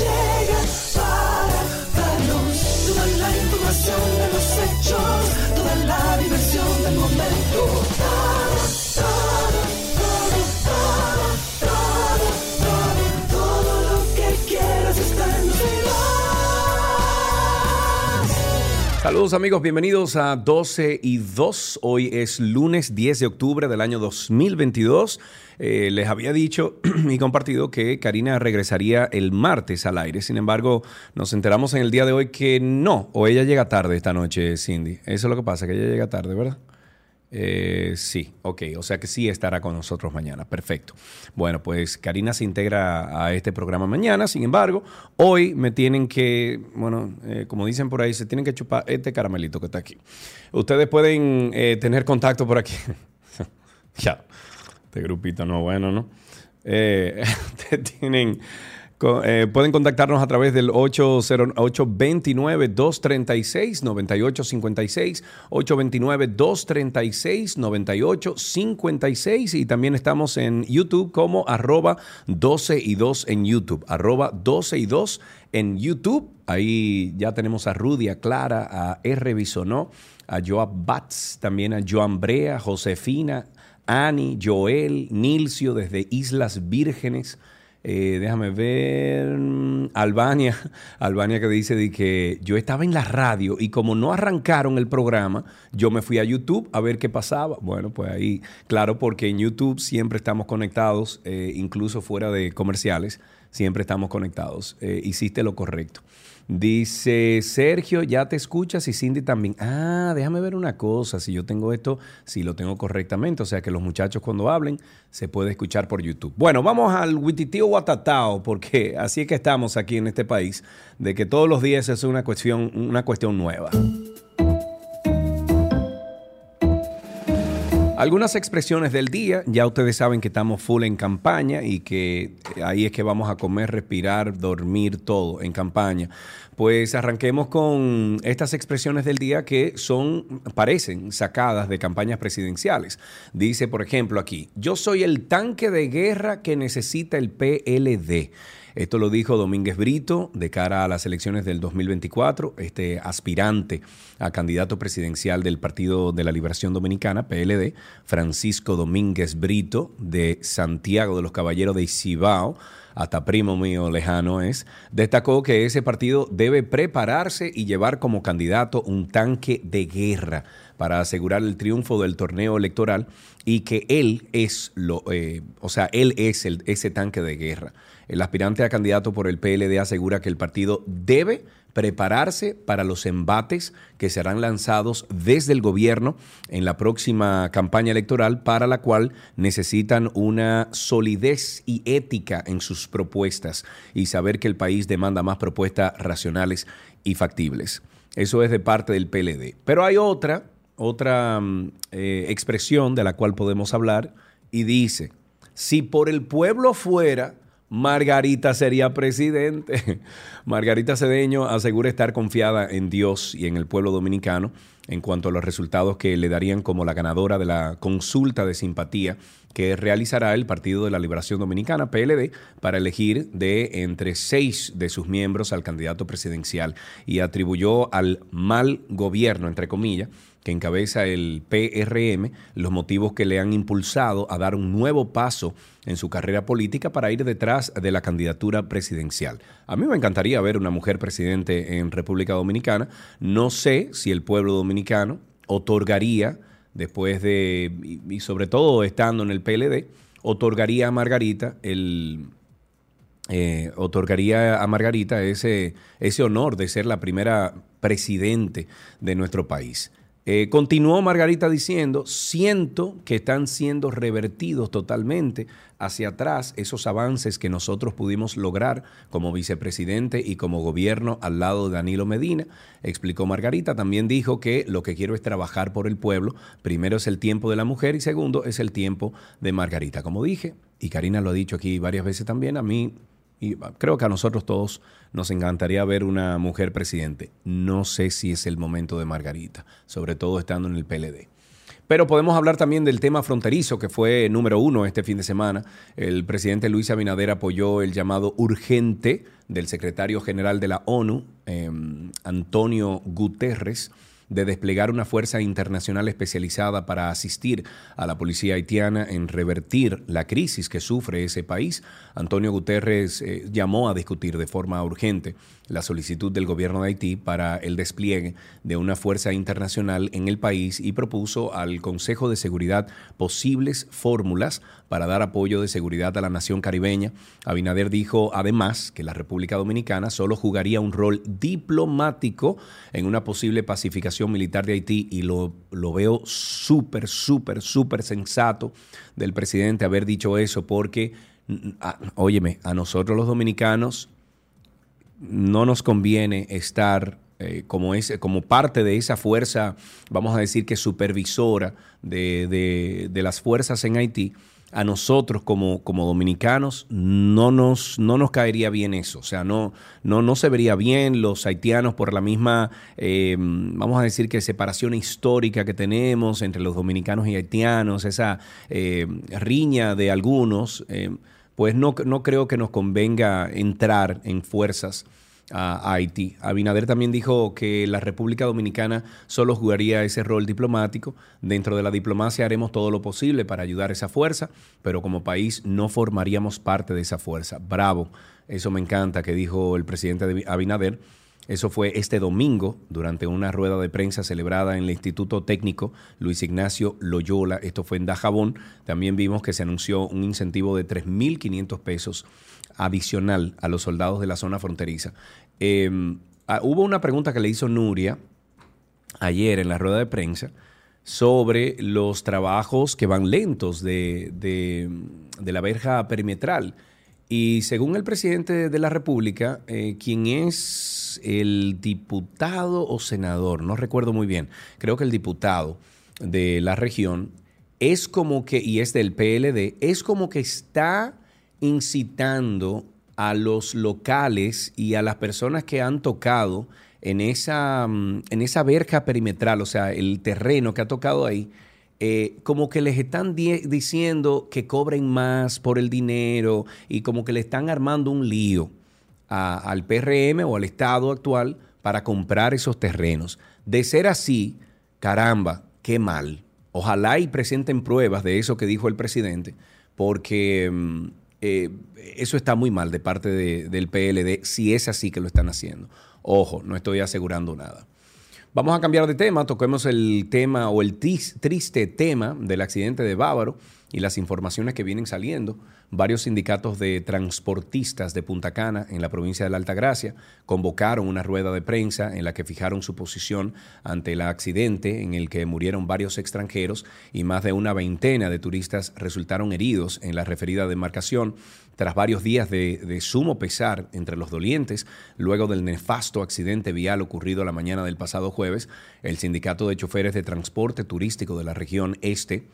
Larrauri Saludos amigos, bienvenidos a 12 y 2. Hoy es lunes 10 de octubre del año 2022. Eh, les había dicho y compartido que Karina regresaría el martes al aire. Sin embargo, nos enteramos en el día de hoy que no, o ella llega tarde esta noche, Cindy. Eso es lo que pasa, que ella llega tarde, ¿verdad? Eh, sí, ok, o sea que sí estará con nosotros mañana, perfecto. Bueno, pues Karina se integra a este programa mañana, sin embargo, hoy me tienen que, bueno, eh, como dicen por ahí, se tienen que chupar este caramelito que está aquí. Ustedes pueden eh, tener contacto por aquí. ya, este grupito no bueno, ¿no? Eh, ustedes tienen... Eh, pueden contactarnos a través del 829-236-9856, 829-236-9856 y también estamos en YouTube como arroba 12 y 2 en YouTube, arroba 12 y 2 en YouTube. Ahí ya tenemos a Rudy, a Clara, a R. Bisonó, a Joab Batz, también a Joan Brea, Josefina, Ani, Joel, Nilcio desde Islas Vírgenes. Eh, déjame ver. mm, Albania. Albania que dice de que yo estaba en la radio y como no arrancaron el programa, yo me fui a YouTube a ver qué pasaba. Bueno, pues ahí, claro, porque en YouTube siempre estamos conectados, eh, incluso fuera de comerciales, siempre estamos conectados. Eh, hiciste lo correcto. Dice Sergio, ya te escuchas y Cindy también. Ah, déjame ver una cosa, si yo tengo esto, si lo tengo correctamente, o sea que los muchachos cuando hablen se puede escuchar por YouTube. Bueno, vamos al Wititio Watatao, porque así es que estamos aquí en este país, de que todos los días es una cuestión, una cuestión nueva. Algunas expresiones del día, ya ustedes saben que estamos full en campaña y que ahí es que vamos a comer, respirar, dormir, todo en campaña. Pues arranquemos con estas expresiones del día que son, parecen sacadas de campañas presidenciales. Dice, por ejemplo, aquí, yo soy el tanque de guerra que necesita el PLD. Esto lo dijo Domínguez Brito de cara a las elecciones del 2024, este aspirante a candidato presidencial del Partido de la Liberación Dominicana, PLD, Francisco Domínguez Brito de Santiago de los Caballeros de Cibao, hasta primo mío lejano es, destacó que ese partido debe prepararse y llevar como candidato un tanque de guerra para asegurar el triunfo del torneo electoral y que él es lo, eh, o sea, él es el, ese tanque de guerra. El aspirante a candidato por el PLD asegura que el partido debe prepararse para los embates que serán lanzados desde el gobierno en la próxima campaña electoral para la cual necesitan una solidez y ética en sus propuestas y saber que el país demanda más propuestas racionales y factibles. Eso es de parte del PLD. Pero hay otra, otra mm, eh, expresión de la cual podemos hablar y dice, si por el pueblo fuera, Margarita sería presidente. Margarita Cedeño asegura estar confiada en Dios y en el pueblo dominicano en cuanto a los resultados que le darían como la ganadora de la consulta de simpatía que realizará el Partido de la Liberación Dominicana, PLD, para elegir de entre seis de sus miembros al candidato presidencial y atribuyó al mal gobierno, entre comillas, que encabeza el PRM, los motivos que le han impulsado a dar un nuevo paso en su carrera política para ir detrás de la candidatura presidencial. A mí me encantaría ver una mujer presidente en República Dominicana. No sé si el pueblo dominicano otorgaría, después de, y, sobre todo estando en el PLD, otorgaría a Margarita el, eh, otorgaría a Margarita ese, ese honor de ser la primera presidente de nuestro país. Eh, continuó Margarita diciendo, siento que están siendo revertidos totalmente hacia atrás esos avances que nosotros pudimos lograr como vicepresidente y como gobierno al lado de Danilo Medina, explicó Margarita. También dijo que lo que quiero es trabajar por el pueblo. Primero es el tiempo de la mujer y segundo es el tiempo de Margarita. Como dije, y Karina lo ha dicho aquí varias veces también, a mí y creo que a nosotros todos nos encantaría ver una mujer presidente. No sé si es el momento de Margarita, sobre todo estando en el PLD. Pero podemos hablar también del tema fronterizo, que fue número uno este fin de semana. El presidente Luis Abinader apoyó el llamado urgente del secretario general de la ONU, em, Antonio Guterres, de desplegar una fuerza internacional especializada para asistir a la policía haitiana en revertir la crisis que sufre ese país. Antonio Guterres eh, llamó a discutir de forma urgente la solicitud del gobierno de Haití para el despliegue de una fuerza internacional en el país y propuso al Consejo de Seguridad posibles fórmulas para dar apoyo de seguridad a la nación caribeña. Abinader dijo además que la República Dominicana solo jugaría un rol diplomático en una posible pacificación militar de Haití y lo, lo veo súper, súper, súper sensato del presidente haber dicho eso porque, óyeme, a nosotros los dominicanos no nos conviene estar eh, como, como parte de esa fuerza, vamos a decir que supervisora de, las fuerzas en Haití, a nosotros como, como dominicanos no nos, no nos caería bien eso. O sea, no, no, no se vería bien los haitianos por la misma, eh, vamos a decir que separación histórica que tenemos entre los dominicanos y haitianos, esa eh, riña de algunos pues no, no creo que nos convenga entrar en fuerzas a, Haití. Abinader también dijo que la República Dominicana solo jugaría ese rol diplomático. Dentro de la diplomacia haremos todo lo posible para ayudar a esa fuerza, pero como país no formaríamos parte de esa fuerza. Bravo, eso me encanta que dijo el presidente Abinader. Eso fue este domingo durante una rueda de prensa celebrada en el Instituto Técnico Luis Ignacio Loyola. Esto fue en Dajabón. También vimos que se anunció un incentivo de 3.500 pesos adicional a los soldados de la zona fronteriza. Em, ah, hubo una pregunta que le hizo Nuria ayer en la rueda de prensa sobre los trabajos que van lentos de, de la verja perimetral. Y según el presidente de la República, eh, quien es el diputado o senador, no recuerdo muy bien, creo que el diputado de la región, es como que, y es del PLD, es como que está incitando a los locales y a las personas que han tocado en esa, mm, en esa verja perimetral, o sea, el terreno que ha tocado ahí, eh, como que les están diciendo que cobren más por el dinero y como que le están armando un lío al PRM o al Estado actual para comprar esos terrenos. De ser así, caramba, qué mal. Ojalá y presenten pruebas de eso que dijo el presidente, porque mm, eh, eso está muy mal de parte del PLD, si es así que lo están haciendo. Ojo, no estoy asegurando nada. Vamos a cambiar de tema, toquemos el tema o el triste tema del accidente de Bávaro y las informaciones que vienen saliendo. Varios sindicatos de transportistas de Punta Cana, en la provincia de la Altagracia, convocaron una rueda de prensa en la que fijaron su posición ante el accidente en el que murieron varios extranjeros y más de una veintena de turistas resultaron heridos en la referida demarcación tras varios días de, sumo pesar entre los dolientes, luego del nefasto accidente vial ocurrido la mañana del pasado jueves, el Sindicato de Choferes de Transporte Turístico de la región Este,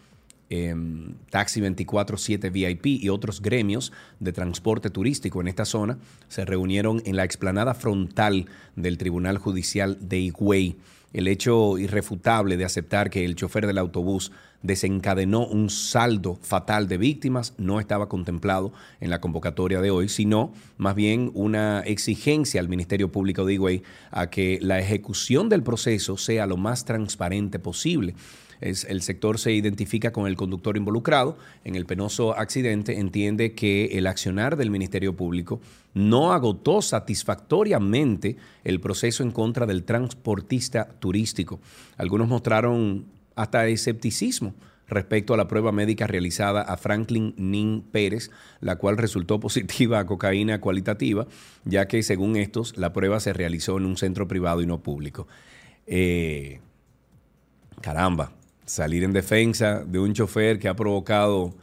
em, Taxi 24-7 VIP y otros gremios de transporte turístico en esta zona se reunieron en la explanada frontal del Tribunal Judicial de Higüey. El hecho irrefutable de aceptar que el chofer del autobús desencadenó un saldo fatal de víctimas, no estaba contemplado en la convocatoria de hoy, sino más bien una exigencia al Ministerio Público de Higüey a que la ejecución del proceso sea lo más transparente posible. Es, el sector se identifica con el conductor involucrado en el penoso accidente, entiende que el accionar del Ministerio Público no agotó satisfactoriamente el proceso en contra del transportista turístico. Algunos mostraron hasta escepticismo respecto a la prueba médica realizada a Franklin Nin Pérez, la cual resultó positiva a cocaína cualitativa, ya que según estos la prueba se realizó en un centro privado y no público. Eh, caramba, salir en defensa de un chofer que ha provocado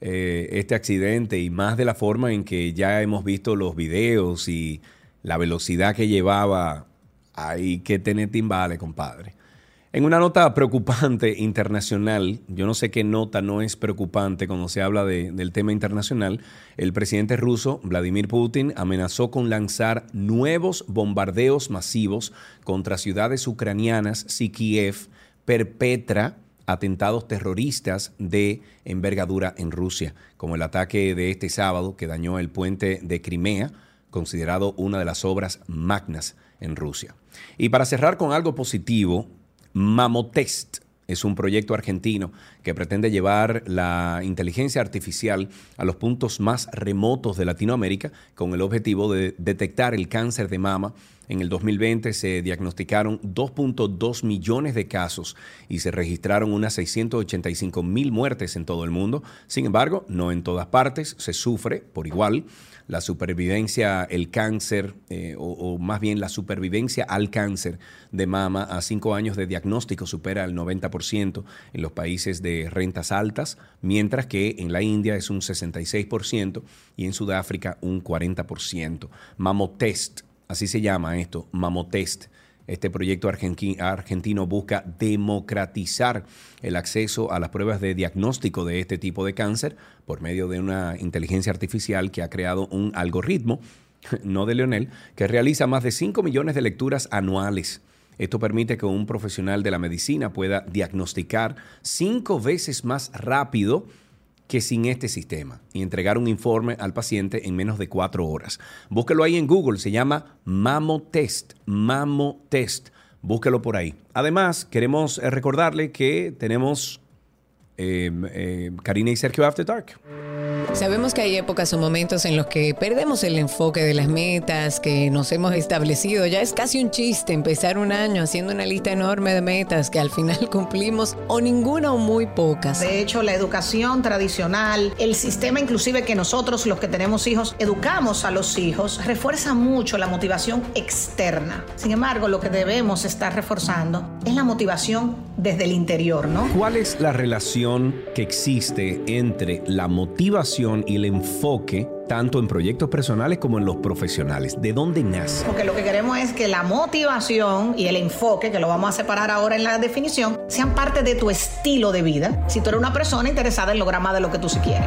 eh, este accidente y más de la forma en que ya hemos visto los videos y la velocidad que llevaba, hay que tener timbales, compadre. En una nota preocupante internacional, yo no sé qué nota no es preocupante cuando se habla del tema internacional, el presidente ruso Vladimir Putin amenazó con lanzar nuevos bombardeos masivos contra ciudades ucranianas si Kiev perpetra atentados terroristas de envergadura en Rusia, como el ataque de este sábado que dañó el puente de Crimea, considerado una de las obras magnas en Rusia. Y para cerrar con algo positivo, Mamotest es un proyecto argentino que pretende llevar la inteligencia artificial a los puntos más remotos de Latinoamérica con el objetivo de detectar el cáncer de mama. En el 2020 se diagnosticaron 2.2 millones de casos y se registraron unas 685 mil muertes en todo el mundo. Sin embargo, no en todas partes se sufre por igual la supervivencia, el cáncer, eh, o, más bien la supervivencia al cáncer de mama a cinco años de diagnóstico supera el 90% en los países de rentas altas, mientras que en la India es un 66% y en Sudáfrica un 40%. Mamotest, así se llama esto, Mamotest este proyecto argentino busca democratizar el acceso a las pruebas de diagnóstico de este tipo de cáncer por medio de una inteligencia artificial que ha creado un algoritmo, no de Leonel, que realiza más de 5 millones de lecturas anuales. Esto permite que un profesional de la medicina pueda diagnosticar cinco veces más rápido que sin este sistema y entregar un informe al paciente en menos de cuatro horas. Búsquelo ahí en Google, se llama Mamotest, Mamotest. Búsquelo por ahí. Además, queremos eh, recordarle que tenemos eh, eh, Karina y Sergio After Dark. Sabemos que hay épocas o momentos en los que perdemos el enfoque de las metas que nos hemos establecido. Ya es casi un chiste empezar un año haciendo una lista enorme de metas que al final cumplimos o ninguna o muy pocas. De hecho, la educación tradicional, el sistema inclusive que nosotros los que tenemos hijos educamos a los hijos, refuerza mucho la motivación externa. Sin embargo, lo que debemos estar reforzando es la motivación desde el interior, ¿no? ¿Cuál es la relación que existe entre la motivación y el enfoque tanto en proyectos personales como en los profesionales? ¿De dónde nace? Porque lo que queremos es que la motivación y el enfoque, que lo vamos a separar ahora en la definición, sean parte de tu estilo de vida. Si tú eres una persona interesada en lograr más de lo que tú sí quieres.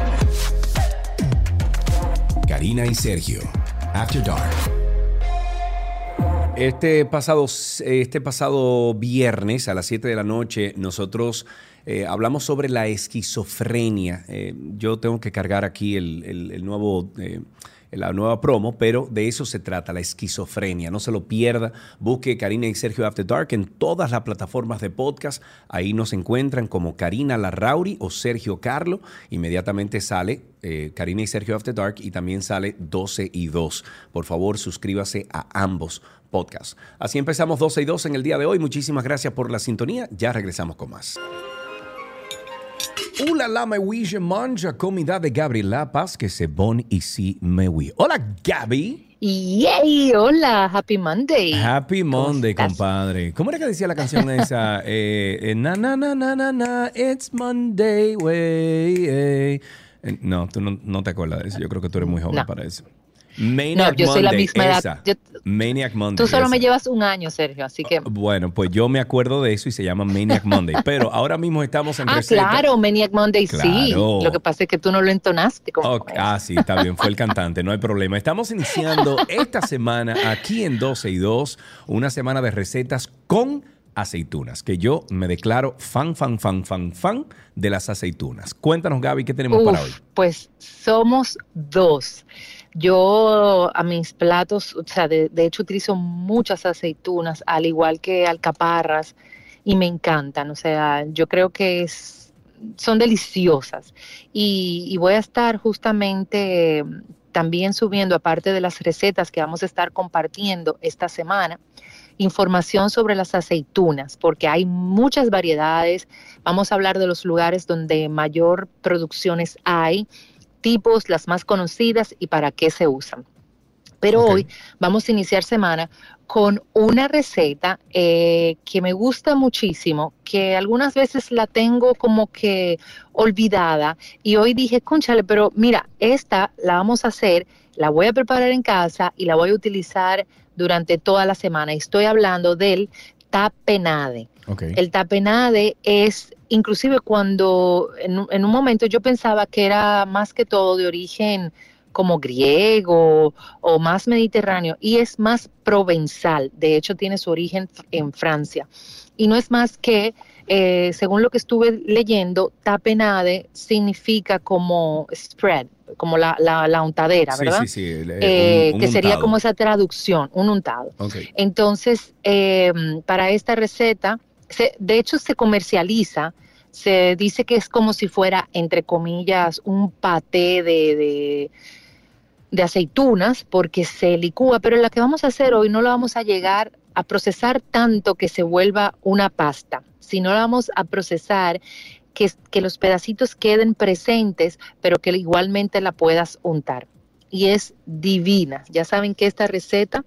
Karina y Sergio, After Dark. Este pasado, este pasado viernes a las 7 de la noche, nosotros eh, hablamos sobre la esquizofrenia. Eh, yo tengo que cargar aquí el, nuevo... Eh, la nueva promo, pero de eso se trata, la esquizofrenia. No se lo pierda. Busque Karina y Sergio After Dark en todas las plataformas de podcast. Ahí nos encuentran como Karina Larrauri o Sergio Carlo. Inmediatamente sale Karina y Sergio After Dark y también sale 12 y 2. Por favor, suscríbase a ambos podcasts. Así empezamos 12 y 2 en el día de hoy. Muchísimas gracias por la sintonía. Ya regresamos con más. Hola la me je manja comida de Gabriela Paz que se bon ici me oui. Hola Gaby. Yay, hola, Happy Monday. Happy Monday, compadre. ¿Cómo era que decía la canción esa? Eh, eh, na, na, na, na, na, na, it's Monday, way. Eh. No, tú no, no, te acuerdas de eso. Yo creo que tú eres muy joven para eso. Maniac no, yo soy la misma edad. Maniac Monday. Tú solo me llevas un año, Sergio, así que. Bueno, pues yo me acuerdo de eso y se llama Maniac Monday. Pero ahora mismo estamos en Ah, claro, Maniac Monday, sí. Lo que pasa es que tú no lo entonaste. Como Ah, sí, está bien, fue el cantante, no hay problema. Estamos iniciando esta semana aquí en 12 y 2, una semana de recetas con aceitunas, que yo me declaro fan, fan, fan, fan, fan de las aceitunas. Cuéntanos, Gaby, ¿qué tenemos para hoy? Pues somos dos. Yo a mis platos, o sea, de, hecho utilizo muchas aceitunas, al igual que alcaparras, y me encantan. O sea, yo creo que es, son deliciosas. Y, voy a estar justamente también subiendo, aparte de las recetas que vamos a estar compartiendo esta semana, información sobre las aceitunas, porque hay muchas variedades. Vamos a hablar de los lugares donde mayor producciones hay tipos, las más conocidas y para qué se usan. Pero hoy vamos a iniciar semana con una receta eh, que me gusta muchísimo, que algunas veces la tengo como que olvidada y hoy dije, conchale, pero mira, esta la vamos a hacer, la voy a preparar en casa y la voy a utilizar durante toda la semana. Estoy hablando del tapenade. Ok. El tapenade es, inclusive cuando en, un- en un momento yo pensaba que era más que todo de origen como griego o más mediterráneo y es más provenzal. De hecho, tiene su origen en Francia. Y no es más que, eh, según lo que estuve leyendo, tapenade significa como spread, como la, la, la untadera, Sí, ¿verdad? sí, sí. el- eh, un- un que sería untado. como esa traducción, un untado. Ok. Entonces, eh, para esta receta, se- de hecho se comercializa, se dice que es como si fuera, entre comillas, un paté de, de, aceitunas, porque se licúa, pero la que vamos a hacer hoy no la vamos a llegar a procesar tanto que se vuelva una pasta, sino la vamos a procesar que, que los pedacitos queden presentes, pero que igualmente la puedas untar. Y es divina. Ya saben que esta receta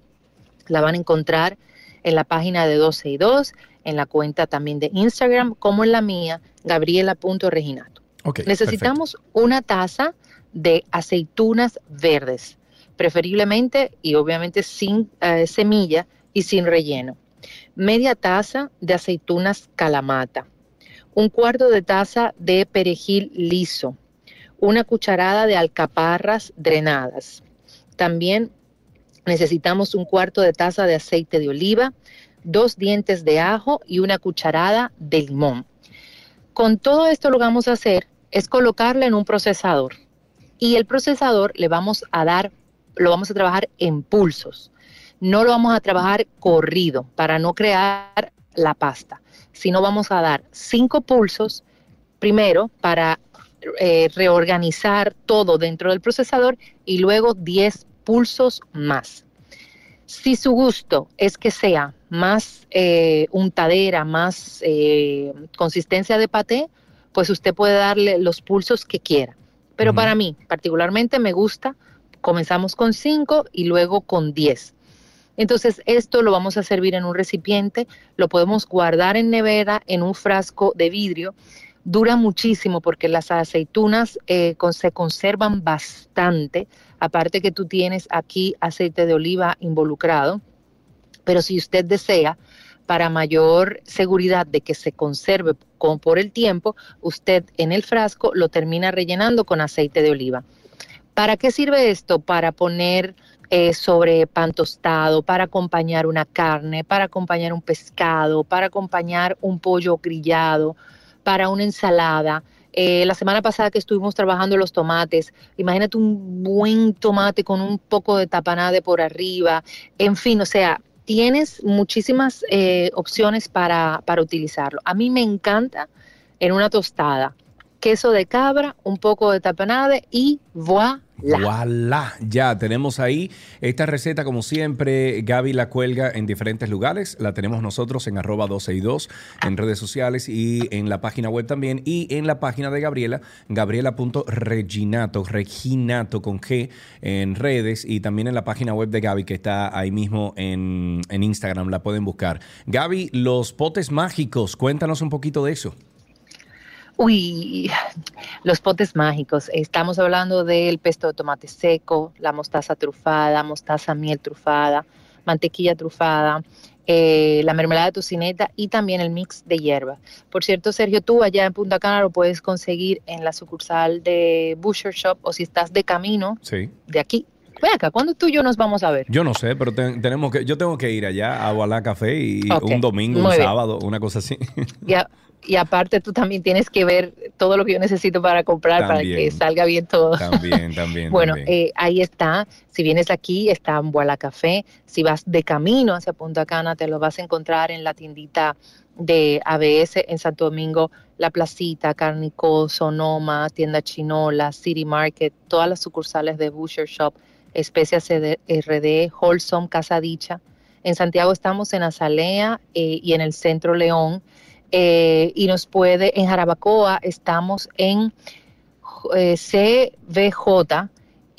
la van a encontrar en la página de 12 y 2, en la cuenta también de Instagram, como en la mía, gabriela.reginato. Ok, Necesitamos una taza de aceitunas verdes, preferiblemente y obviamente sin eh, semilla y sin relleno. Media taza de aceitunas calamata, un cuarto de taza de perejil liso, una cucharada de alcaparras drenadas. También necesitamos un cuarto de taza de aceite de oliva, dos dientes de ajo y una cucharada de limón. Con todo esto lo que vamos a hacer es colocarle en un procesador y el procesador le vamos a dar, lo vamos a trabajar en pulsos. No lo vamos a trabajar corrido para no crear la pasta, sino vamos a dar cinco pulsos primero para eh, reorganizar todo dentro del procesador y luego 10 pulsos más. Si su gusto es que sea más eh, untadera, más eh, consistencia de paté, pues usted puede darle los pulsos que quiera. Pero para mí, particularmente, me gusta, comenzamos con 5 y luego con 10. Entonces, esto lo vamos a servir en un recipiente, lo podemos guardar en nevera, en un frasco de vidrio. Dura muchísimo porque las aceitunas eh, con- se conservan bastante. Aparte que tú tienes aquí aceite de oliva involucrado. Pero si usted desea, para mayor seguridad de que se conserve con, por el tiempo, usted en el frasco lo termina rellenando con aceite de oliva. ¿Para qué sirve esto? Para poner eh, sobre pan tostado, para acompañar una carne, para acompañar un pescado, para acompañar un pollo grillado, para una ensalada. Eh, la semana pasada que estuvimos trabajando los tomates, imagínate un buen tomate con un poco de tapanade por arriba, en fin, o sea, tienes muchísimas eh, opciones para, para utilizarlo. A mí me encanta en una tostada, queso de cabra, un poco de tapenade y voilà. Voilà, ya tenemos ahí esta receta como siempre. Gaby la cuelga en diferentes lugares. La tenemos nosotros en arroba 12 y 2 en redes sociales y en la página web también. Y en la página de Gabriela, gabriela.reginato, reginato con G en redes y también en la página web de Gaby que está ahí mismo en, en Instagram. La pueden buscar. Gaby, los potes mágicos, cuéntanos un poquito de eso. Uy, los potes mágicos. Estamos hablando del pesto de tomate seco, la mostaza trufada, mostaza miel trufada, mantequilla trufada, eh, la mermelada de tocineta y también el mix de hierba. Por cierto, Sergio, tú allá en Punta Cana lo puedes conseguir en la sucursal de Butcher Shop o si estás de camino Sí. de aquí. Ven acá, ¿cuándo tú y yo nos vamos a ver? Yo no sé, pero te- tenemos que, yo tengo que ir allá a Voilà Café y un domingo, un bien. sábado, una cosa así. Y, a- y aparte tú también tienes que ver todo lo que yo necesito para comprar para que salga bien todo. también, también. Bueno, también. eh, ahí está. Si vienes aquí, está en Boala Café. Si vas de camino hacia Punta Cana, te lo vas a encontrar en la tiendita de ABS en Santo Domingo, La Placita, Carnico, Sonoma, Tienda Chinola, City Market, todas las sucursales de Butcher Shop, Especias RD, Wholesome, Casa Dicha. En Santiago estamos en Azalea eh, y en el Centro León. Eh, y nos puede, en Jarabacoa estamos en eh, CBJ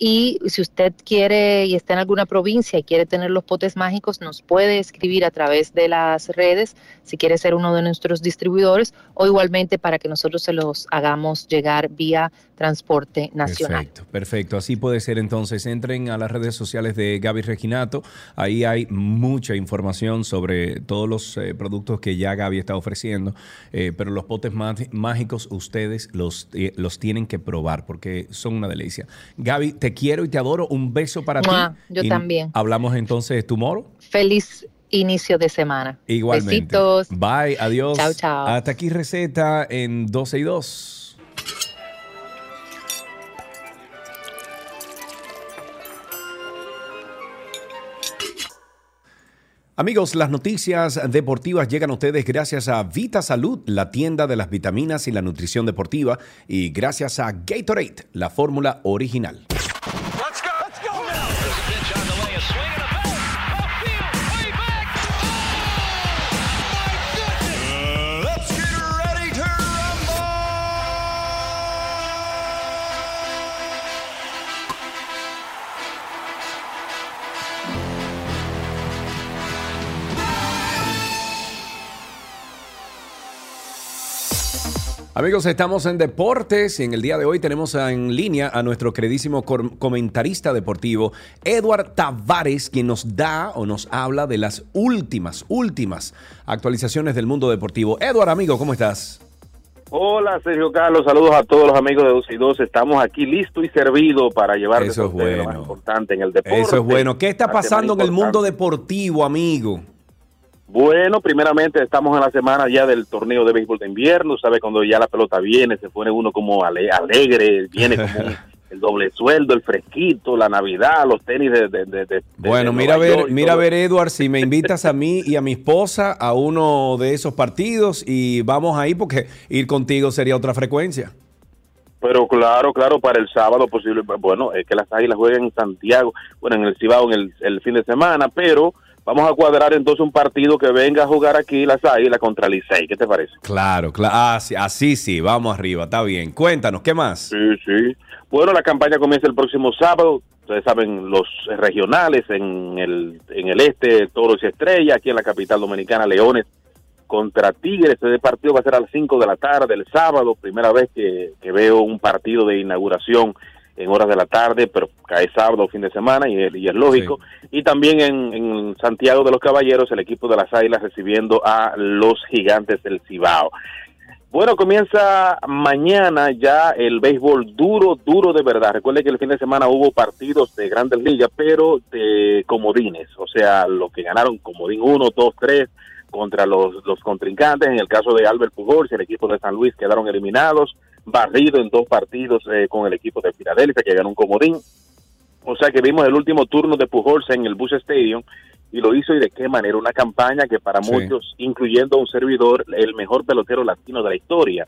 Y si usted quiere y está en alguna provincia y quiere tener los potes mágicos, nos puede escribir a través de las redes si quiere ser uno de nuestros distribuidores o igualmente para que nosotros se los hagamos llegar vía transporte nacional. Perfecto, perfecto. Así puede ser entonces. Entren a las redes sociales de Gaby Reginato. Ahí hay mucha información sobre todos los eh, productos que ya Gaby está ofreciendo. Eh, pero los potes mágicos ustedes los, eh, los tienen que probar porque son una delicia. Gaby, te quiero y te adoro. Un beso para ti. Yo también. Hablamos entonces tu moro. Feliz inicio de semana. Igualmente. Besitos. Bye, adiós. Chao, chao. Hasta aquí receta en 12 y 2. Amigos, las noticias deportivas llegan a ustedes gracias a Vita Salud, la tienda de las vitaminas y la nutrición deportiva, y gracias a Gatorade, la fórmula original. Amigos, estamos en deportes y en el día de hoy tenemos en línea a nuestro queridísimo comentarista deportivo, Edward Tavares, quien nos da o nos habla de las últimas, últimas actualizaciones del mundo deportivo. Edward, amigo, ¿cómo estás? Hola, Sergio Carlos, saludos a todos los amigos de 2 y 2. Estamos aquí listo y servido para llevar Eso es bueno. lo más importante en el deporte. Eso es bueno. ¿Qué está pasando en el mundo deportivo, amigo? Bueno, primeramente estamos en la semana ya del torneo de béisbol de invierno, sabe cuando ya la pelota viene, se pone uno como alegre, viene como el doble sueldo, el fresquito, la Navidad, los tenis de... bueno, mira a ver, mira a ver, Edward, si me invitas a mí y a mi esposa a uno de esos partidos y vamos ahí porque ir contigo sería otra frecuencia. Pero claro, claro, para el sábado posible, bueno, es que las águilas juegan en Santiago, bueno, en el Cibao en el, el fin de semana, pero Vamos a cuadrar entonces un partido que venga a jugar aquí las Águilas contra Licey. ¿Qué te parece? Claro, claro. Ah, así sí, vamos arriba, está bien. Cuéntanos, ¿qué más? Sí, sí. Bueno, la campaña comienza el próximo sábado. Ustedes saben, los regionales en el, en el este, Toros y Estrella, aquí en la capital dominicana, Leones contra Tigres. Ese partido va a ser a las 5 de la tarde el sábado, primera vez que, que veo un partido de inauguración en horas de la tarde, pero cae sábado, fin de semana, y, y es lógico. Y también en, Santiago de los Caballeros, el equipo de las Águilas recibiendo a los gigantes del Cibao. Bueno, comienza mañana ya el béisbol duro, duro de verdad. Recuerde que el fin de semana hubo partidos de grandes ligas, pero de comodines, o sea, los que ganaron comodín 1, 2, 3 contra los, los contrincantes. En el caso de Albert Pujols, el equipo de San Luis quedaron eliminados barrido en dos partidos eh, con el equipo de Filadelfia, que ganó un comodín. O sea que vimos el último turno de Pujols en el Bush Stadium y lo hizo y de qué manera, una campaña que para muchos, incluyendo un servidor, el mejor pelotero latino de la historia.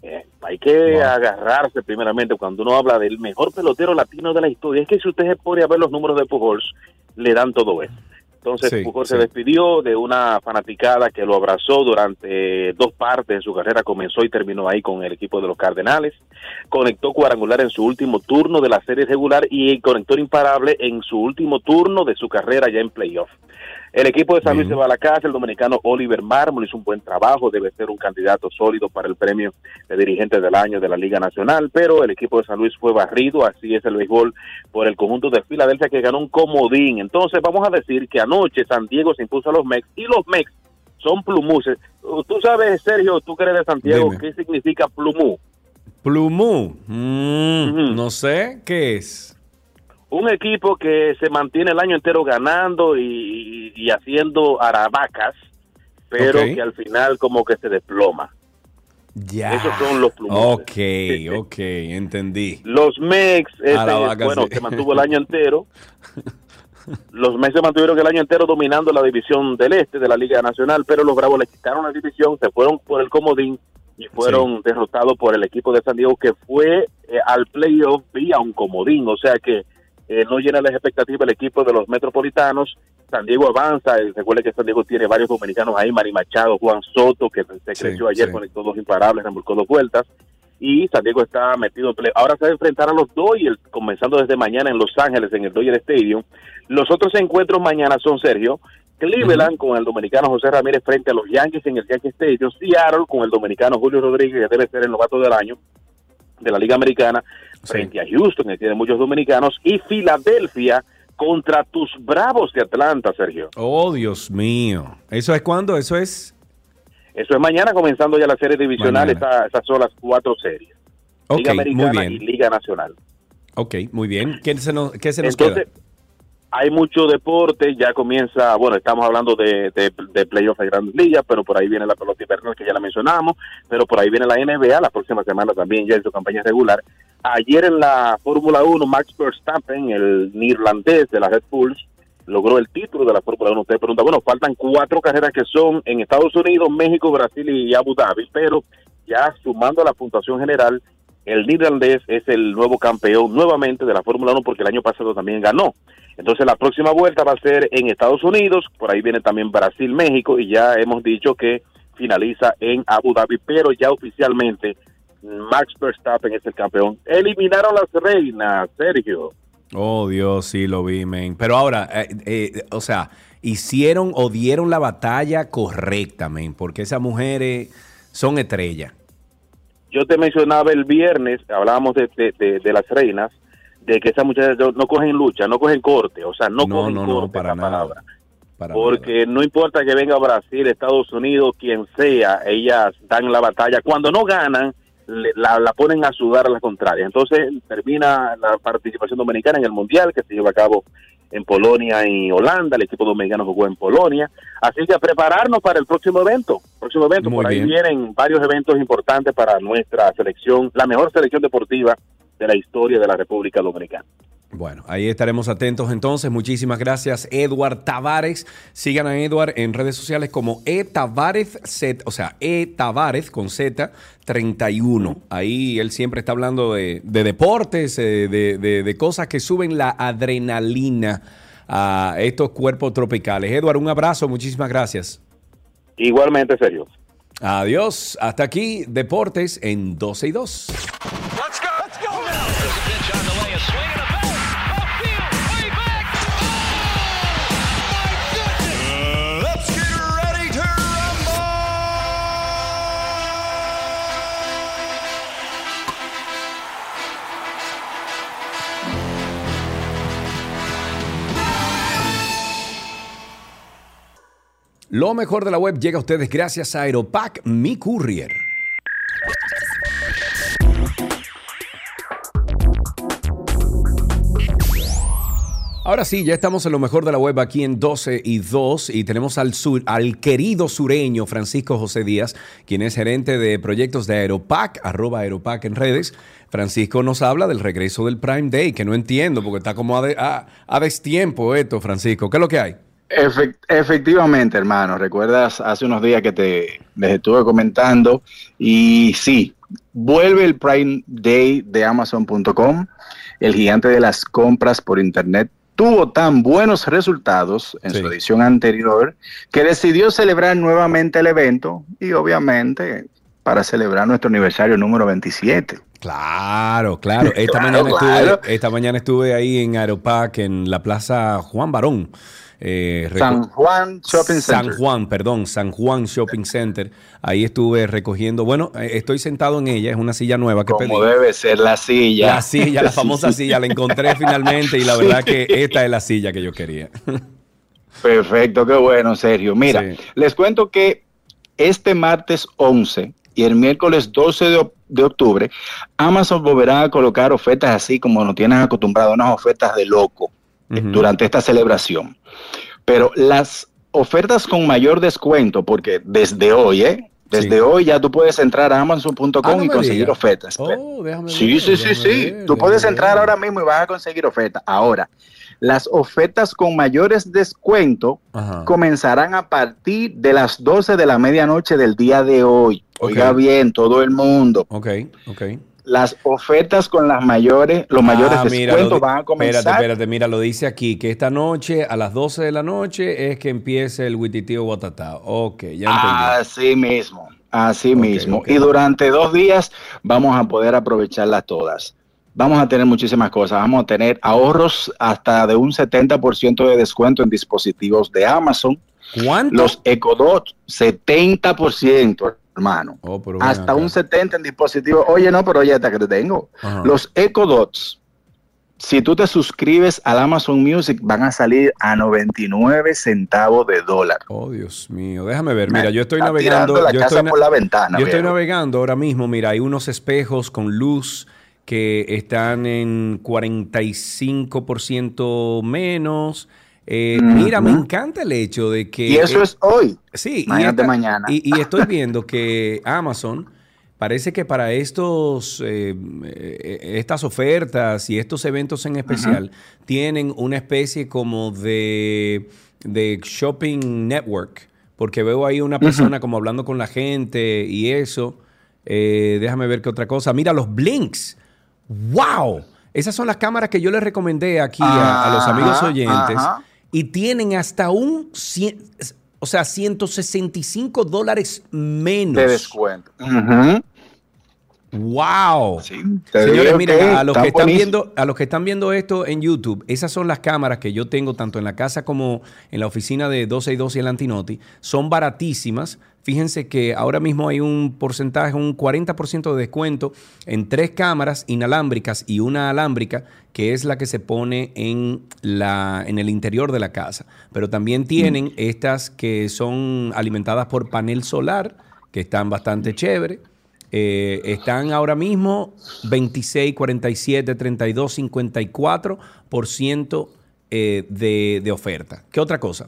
Eh, hay que agarrarse primeramente cuando uno habla del mejor pelotero latino de la historia. Es que si usted se pone a ver los números de Pujols, le dan todo eso. Entonces, sí, se despidió de una fanaticada que lo abrazó durante dos partes de su carrera, comenzó y terminó ahí con el equipo de los Cardenales. Conectó cuadrangular en su último turno de la serie regular y conectó imparable en su último turno de su carrera ya en playoff. El equipo de San Luis se va a la casa, el dominicano Oliver Mármol hizo un buen trabajo, debe ser un candidato sólido para el premio de dirigente del año de la Liga Nacional, pero el equipo de San Luis fue barrido, así es el béisbol por el conjunto de Filadelfia que ganó un comodín. Entonces vamos a decir que anoche San Diego se impuso a los Mex y los Mex son plumuses. Tú sabes, Sergio, tú que eres de Santiago, ¿qué significa plumú? Plumú, mm, no sé qué es un equipo que se mantiene el año entero ganando y, haciendo arabacas, pero que al final como que se desploma. Ya. Esos son los plumones. Ok, ok, entendí. Los Mex, este, bueno, se mantuvo el año entero. Los Mex se mantuvieron el año entero dominando la división del este de la Liga Nacional, pero los Bravos le quitaron la división, se fueron por el comodín y fueron derrotados por el equipo de San Diego que fue eh, al playoff vía un comodín, o sea que eh, no llena las expectativas el equipo de los metropolitanos. San Diego avanza, eh, recuerde que San Diego tiene varios dominicanos ahí, Mari Machado, Juan Soto, que se creció ayer, con conectó dos imparables, remolcó dos vueltas. y San Diego está metido en play. Ahora se va a enfrentar a los Dodgers, comenzando desde mañana en Los Ángeles, en el Dodger Stadium. Los otros encuentros mañana son, Sergio, Cleveland con el dominicano José Ramírez frente a los Yankees en el Yankee Stadium, Seattle con el dominicano Julio Rodríguez, que debe ser el novato del año de la Liga Americana, frente a Houston, que tiene muchos dominicanos, y Filadelfia contra tus Bravos de Atlanta, Sergio. Oh, Dios mío. ¿Eso es cuándo? ¿Eso es? Eso es mañana, comenzando ya la serie divisional, esa- esas son las cuatro series. Liga muy Americana bien. y Liga Nacional. Ok, muy bien. ¿Qué se nos, qué se nos Entonces, queda? Hay mucho deporte, ya comienza, bueno, estamos hablando de, de, de playoffs de grandes ligas, pero por ahí viene la pelota invernal que ya la mencionamos, pero por ahí viene la NBA, la próxima semana también ya en su campaña regular. Ayer en la Fórmula 1, Max Verstappen, el neerlandés de la Red Bulls, logró el título de la Fórmula 1. Usted pregunta, bueno, faltan cuatro carreras que son en Estados Unidos, México, Brasil y Abu Dhabi, pero ya sumando la puntuación general, el neerlandés es el nuevo campeón nuevamente de la Fórmula 1 porque el año pasado también ganó. Entonces la próxima vuelta va a ser en Estados Unidos, por ahí viene también Brasil, México y ya hemos dicho que finaliza en Abu Dhabi, pero ya oficialmente Max Verstappen es el campeón. Eliminaron las reinas, Sergio. Oh, Dios, sí lo vi, men. Pero ahora, eh, eh, o sea, hicieron o dieron la batalla correcta, men, porque esas mujeres son estrellas. Yo te mencionaba el viernes, hablábamos de, de, de- de las reinas, de que esas muchachas no, no cogen lucha, no cogen corte, o sea, no, No, cogen no, no, corte para esa nada. palabra. Para Porque no importa que venga Brasil, Estados Unidos, quien sea, ellas dan la batalla. Cuando no ganan, le- la, la ponen a sudar a la contraria. Entonces termina la participación dominicana en el Mundial que se lleva a cabo en Polonia y Holanda. El equipo dominicano jugó en Polonia. Así que a prepararnos para el próximo evento. Próximo evento, Muy por ahí vienen varios eventos importantes para nuestra selección, la mejor selección deportiva de la historia de la República Dominicana. Bueno, ahí estaremos atentos entonces. Muchísimas gracias, Edward Tavares. Sigan a Edward en redes sociales como E Tavares Z, o sea, E Tavares con Z 31. Ahí él siempre está hablando de, de deportes, eh, de, de- de cosas que suben la adrenalina a estos cuerpos tropicales. Edward, un abrazo, muchísimas gracias. Igualmente, Sergio. Adiós, hasta aquí, Deportes en 12 y 2. Let's Lo mejor de la web llega a ustedes gracias a Aeropack, mi courier. Ahora sí, ya estamos en lo mejor de la web aquí en 12 y 2 y tenemos al, sur, al querido sureño Francisco José Díaz, quien es gerente de proyectos de Aeropac, arroba Aeropac en redes. Francisco nos habla del regreso del Prime Day, que no entiendo porque está como a destiempo esto, Francisco. ¿Qué es lo que hay? Efec- efectivamente, hermano. Recuerdas hace unos días que te les estuve comentando y sí, vuelve el Prime Day de Amazon.com, el gigante de las compras por Internet. Tuvo tan buenos resultados en Sí. su edición anterior que decidió celebrar nuevamente el evento y obviamente para celebrar nuestro aniversario número 27. Claro, claro. Esta, Claro, mañana, claro. Estuve, esta mañana estuve ahí en Aeropac, en la Plaza Juan Barón. eh, San Juan Shopping San Center. Juan, perdón, San Juan Shopping Center. Ahí estuve recogiendo. Bueno, eh, estoy sentado en ella, es una silla nueva que pedí. Como debe ser la silla. La silla, la famosa silla, la encontré finalmente y la verdad que esta es la silla que yo quería. Perfecto, qué bueno, Sergio. Mira, Sí. les cuento que este martes 11 y el miércoles 12 de, de octubre, Amazon volverá a colocar ofertas así como nos tienen acostumbrados, unas ofertas de loco eh, durante esta celebración. Pero las ofertas con mayor descuento, porque desde hoy, ¿eh? Desde Sí. hoy ya tú puedes entrar a amazon.com Ah, no y conseguir ofertas. Oh, déjame Sí, ver, sí, sí, sí. ver, Tú puedes entrar ahora mismo y vas a conseguir ofertas. Ahora, las ofertas con mayores descuentos comenzarán a partir de las 12 de la medianoche del día de hoy. Oiga Ok. bien, todo el mundo. Ok, ok. Las ofertas con las mayores, los mayores Ah, mira, lo descuentos van a comenzar. Espérate, espérate, mira, lo dice aquí, que esta noche a las 12 de la noche es que empiece el Wititio Guatatá. Ok, ya entendí. Así mismo, Así mismo. Y durante dos días vamos a poder aprovecharlas todas. Vamos a tener muchísimas cosas. Vamos a tener ahorros hasta de un 70% de descuento en dispositivos de Amazon. ¿Cuánto? Los EcoDot, 70%, hermano. Oh, Hasta acá. un 70% en dispositivos. Oye, no, pero oye, esta que te tengo. Ajá. Los EcoDots, si tú te suscribes al Amazon Music, van a salir a 99 centavos de dólar. Oh, Dios mío. Déjame ver. Mira, yo estoy Está navegando. la yo casa estoy por la ventana. Yo estoy navegando ahora mismo, mira, hay unos espejos con luz que están en 45% menos. Eh, Mira, me encanta el hecho de que... Y eso eh, es hoy. Sí, y, Imagínate esta- mañana. y- y estoy viendo que Amazon parece que para estos eh, estas ofertas y estos eventos en especial tienen una especie como de, de shopping network. Porque veo ahí una persona como hablando con la gente y eso. Déjame ver qué otra cosa. Mira, los blinks. ¡Wow! Esas son las cámaras que yo les recomendé aquí a, a los amigos oyentes. ajá. Y tienen hasta un, cien- o sea, 165 dólares menos. De descuento. Ujú. ¡Wow! Sí, Señores, miren, que a los que están viendo, a los que están viendo esto en YouTube, esas son las cámaras que yo tengo tanto en la casa como en la oficina de 12 y 12 y el Antinoti. Son baratísimas. Fíjense que ahora mismo hay un porcentaje, un 40% de descuento en tres cámaras inalámbricas y una alámbrica, que es la que se pone en, la, en el interior de la casa. Pero también tienen estas que son alimentadas por panel solar, que están bastante chévere. Eh, están ahora mismo 26, 47, 32, 54 por ciento eh, de, de oferta. ¿Qué otra cosa?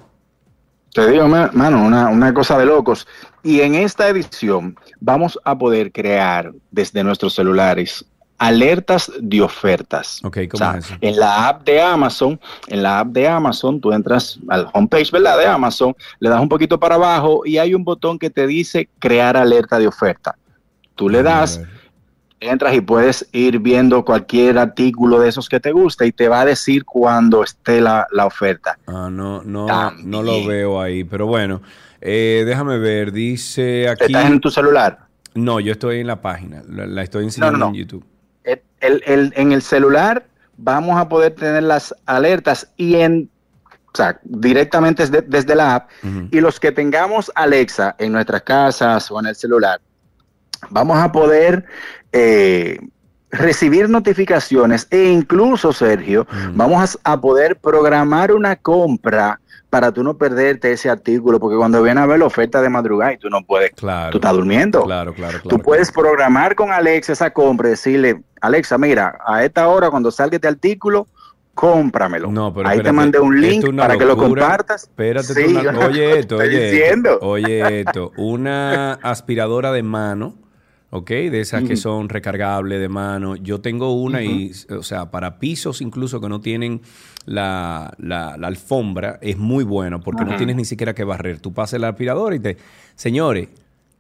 Te digo, ma- mano, una, una cosa de locos. Y en esta edición vamos a poder crear desde nuestros celulares alertas de ofertas. Ok, O ¿cómo sea, es eso? en la app de Amazon, en la app de Amazon, tú entras al homepage, ¿verdad? De Amazon, le das un poquito para abajo y hay un botón que te dice crear alerta de oferta. Tú le das, entras y puedes ir viendo cualquier artículo de esos que te gusta y te va a decir cuando esté la, la oferta. Ah, no, no, También. no lo veo ahí, pero bueno, eh, déjame ver, dice aquí... ¿Estás en tu celular? No, yo estoy en la página, la, la estoy enseñando no. en YouTube. el- el- el- en el celular vamos a poder tener las alertas y en o sea, directamente desde, desde la app y los que tengamos Alexa en nuestras casas o en el celular vamos a poder eh, recibir notificaciones e incluso Sergio Ujú. vamos a, a poder programar una compra para tú no perderte ese artículo porque cuando viene a ver la oferta de madrugada y tú no puedes Claro. tú estás durmiendo Claro, claro, claro. Tú puedes programar con Alexa esa compra y decirle, Alexa, mira, a esta hora cuando salga este artículo, cómpramelo. No, pero Ahí espérate, te mandé un link para que lo compartas. Espérate, Sí, tú una- oye esto, oye esto, oye esto, una aspiradora de mano, ¿ok? De esas que son recargables de mano. Yo tengo una y, o sea, para pisos incluso que no tienen la, la- la alfombra, es muy bueno porque no tienes ni siquiera que barrer. Tú pasas el aspirador y te... Señores,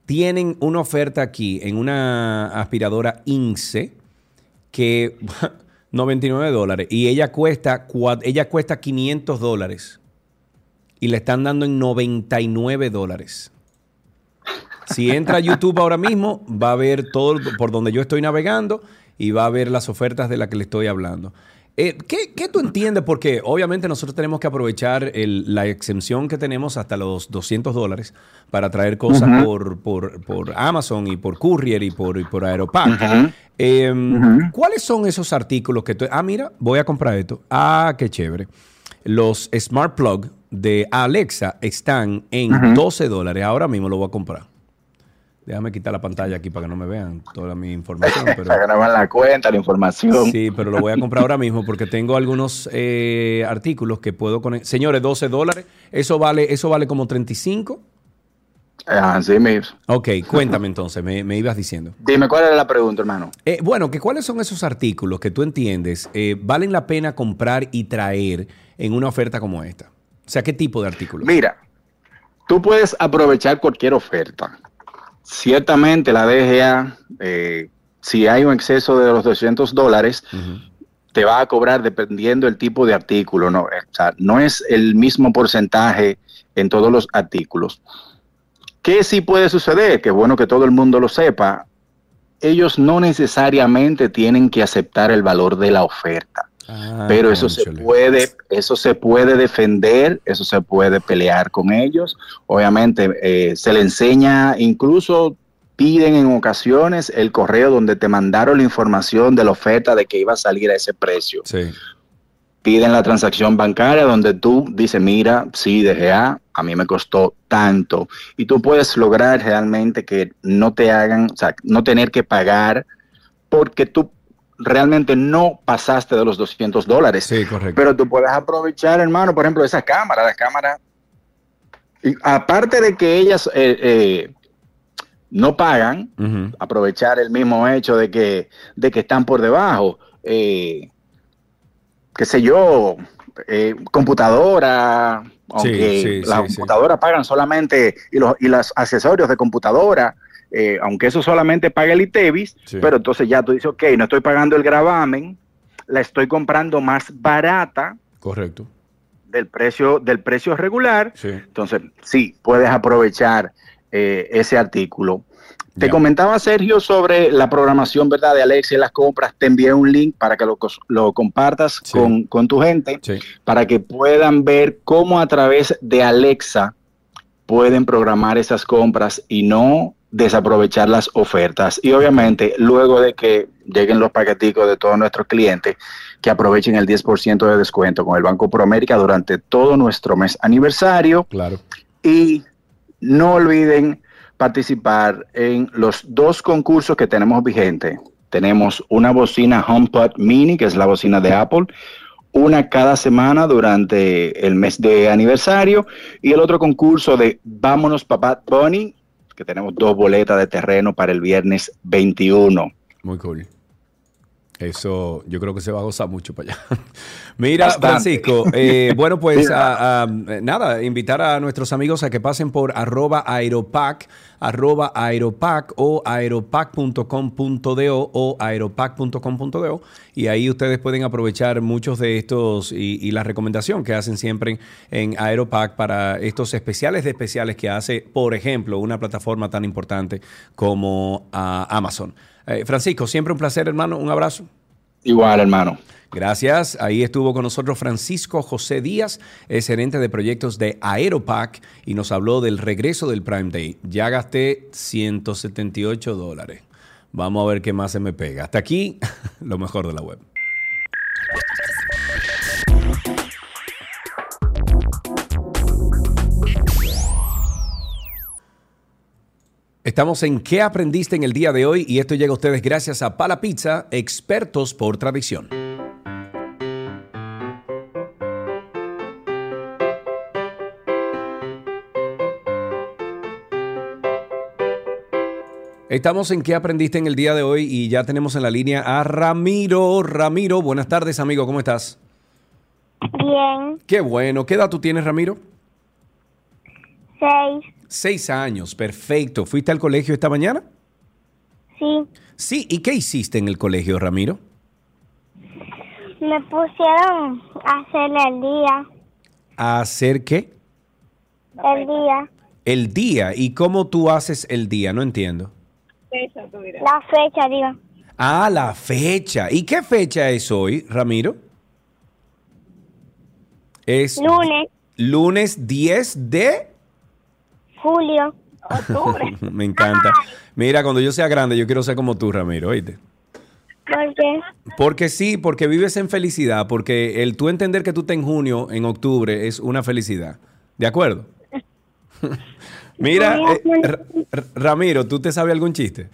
tienen una oferta aquí en una aspiradora INSE que 99 dólares y ella cuesta, ella cuesta 500 dólares y le están dando en 99 dólares. Si entra a YouTube ahora mismo, va a ver todo por donde yo estoy navegando y va a ver las ofertas de las que le estoy hablando. Eh, ¿qué, qué tú entiendes? Porque obviamente nosotros tenemos que aprovechar el- la exención que tenemos hasta los 200 dólares para traer cosas por, por- por Amazon y por Courier y por, y por Aeropack. Eh, Ujú. ¿Cuáles son esos artículos que tú... Ah, mira, voy a comprar esto. Ah, qué chévere. Los Smart Plug de Alexa están en Ujú. 12 dólares. Ahora mismo lo voy a comprar. Déjame quitar la pantalla aquí para que no me vean toda mi información. Pero... Vean la cuenta, la información. Sí, pero lo voy a comprar ahora mismo porque tengo algunos eh, artículos que puedo conectar. Señores, 12 dólares. Eso vale, eso vale como 35. Así mismo. Ok, cuéntame entonces, me, me ibas diciendo. Dime cuál era la pregunta, hermano. Eh, bueno, que cuáles son esos artículos que tú entiendes eh, valen la pena comprar y traer en una oferta como esta. O sea, ¿qué tipo de artículos? Mira, tú puedes aprovechar cualquier oferta. Ciertamente la DGA, eh, si hay un exceso de los 200 dólares, te va a cobrar dependiendo del tipo de artículo. No, o sea, no es el mismo porcentaje en todos los artículos. ¿Qué sí puede suceder? Que bueno que todo el mundo lo sepa. Ellos no necesariamente tienen que aceptar el valor de la oferta. Ah, pero eso se puede, eso se puede defender, eso se puede pelear con ellos. Obviamente eh, se le enseña, incluso piden en ocasiones el correo donde te mandaron la información de la oferta de que iba a salir a ese precio. Sí. Piden la transacción bancaria donde tú dices, mira, sí, DGA, a mí me costó tanto. Y tú puedes lograr realmente que no te hagan, o sea, no tener que pagar porque tú realmente no pasaste de los 200 dólares. Sí, correcto. Pero tú puedes aprovechar, hermano, por ejemplo, esa cámara, la cámara. Y aparte de que ellas eh, eh, no pagan, aprovechar el mismo hecho de que, de que están por debajo. Eh, qué sé yo, eh, computadora, aunque sí, las sí. computadoras pagan solamente, y los, y los accesorios de computadora, eh, aunque eso solamente paga el ITEVIS, Sí. pero entonces ya tú dices, ok, no estoy pagando el gravamen, la estoy comprando más barata Correcto. del precio, del precio regular, Sí. entonces sí, puedes aprovechar eh, ese artículo. Te comentaba Sergio sobre la programación, ¿verdad? De Alexa y las compras. Te envié un link para que lo, compartas Sí. con, con tu gente, Sí. para que puedan ver cómo a través de Alexa pueden programar esas compras y no desaprovechar las ofertas. Y obviamente, luego de que lleguen los paqueticos de todos nuestros clientes, que aprovechen el 10% de descuento con el Banco Proamérica durante todo nuestro mes aniversario. Claro. Y no olviden participar en los dos concursos que tenemos vigentes. Tenemos una bocina HomePod Mini, que es la bocina de Apple, una cada semana durante el mes de aniversario, y el otro concurso de Vámonos Papá Bunny, que tenemos dos boletas de terreno para el viernes 21. Muy cool. Eso yo creo que se va a gozar mucho para allá. Mira, Bastante. Francisco, eh, bueno, pues Mira. a- a, eh, nada, invitar a nuestros amigos a que pasen por arroba aeropac, arroba aeropac o aeropac.com.do o aeropac.com.do y ahí ustedes pueden aprovechar muchos de estos y, la recomendación que hacen siempre en Aeropac para estos especiales de especiales que hace, por ejemplo, una plataforma tan importante como ah, Amazon. Eh, Francisco, siempre un placer, hermano. Un abrazo. Igual, hermano. Gracias. Ahí estuvo con nosotros Francisco José Díaz, es gerente de proyectos de Aeropac y nos habló del regreso del Prime Day. Ya gasté 178 dólares. Vamos a ver qué más se me pega. Hasta aquí, lo mejor de la web. Estamos en ¿Qué aprendiste en el día de hoy? Y esto llega a ustedes gracias a Pala Pizza, expertos por tradición. Estamos en ¿Qué aprendiste en el día de hoy? Y ya tenemos en la línea a Ramiro. Ramiro, buenas tardes, amigo, ¿cómo estás? Bien, Qué bueno. ¿Qué edad tú tienes, Ramiro? seis, Seis años, perfecto. ¿Fuiste al colegio esta mañana? sí. Sí, ¿y qué hiciste en el colegio, Ramiro? Me pusieron a hacer el día, ¿A hacer qué? el día, El día. ¿Y cómo tú haces el día? No entiendo. La fecha, digo, Ah, la fecha. ¿Y qué fecha es hoy, Ramiro? Es lunes, lunes 10 de... julio, Me encanta. Mira, cuando yo sea grande, yo quiero ser como tú, Ramiro, ¿oíste? porque Porque sí, porque vives en felicidad, porque el tú entender que tú estás en junio, en octubre, es una felicidad. ¿De acuerdo? Mira, eh, R- Ramiro, ¿tú te sabes algún chiste?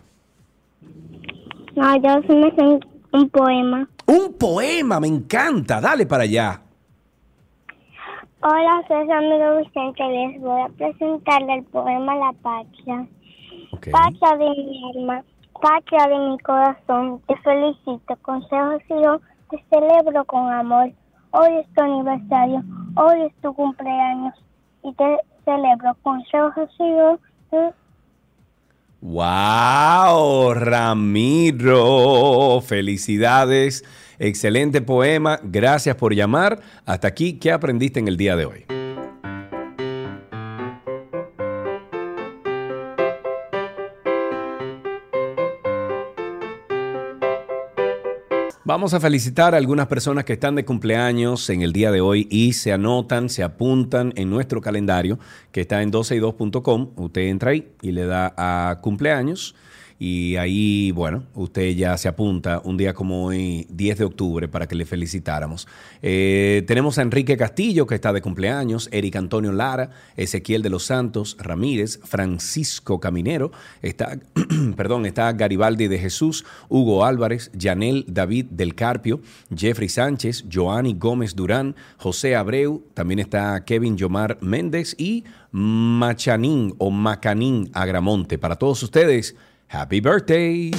no, yo sí me sé un, un poema. Un poema, me encanta. Dale para allá. Hola, soy su amigo Vicente, les voy a presentar el poema La Patria. Ok. Patria de mi alma, patria de mi corazón, te felicito, consejos y yo te celebro con amor. Hoy es tu aniversario, hoy es tu cumpleaños y te celebro, yo te ¡Wow! Ramiro, felicidades. Excelente poema. Gracias por llamar. Hasta aquí, ¿qué aprendiste en el día de hoy? Vamos a felicitar a algunas personas que están de cumpleaños en el día de hoy y se anotan, se apuntan en nuestro calendario que está en 12y2.com. Usted entra ahí y le da a cumpleaños y ahí, bueno, usted ya se apunta un día como hoy, 10 de octubre, para que le felicitáramos. Eh, tenemos a Enrique Castillo, que está de cumpleaños, Eric Antonio Lara, Ezequiel de los Santos Ramírez, Francisco Caminero, está, perdón, está Garibaldi de Jesús, Hugo Álvarez, Yanel David del Carpio, Jeffrey Sánchez, Joanny Gómez Durán, José Abreu, también está Kevin Yomar Méndez y Machanín o Macanín Agramonte. Para todos ustedes, Happy birthday!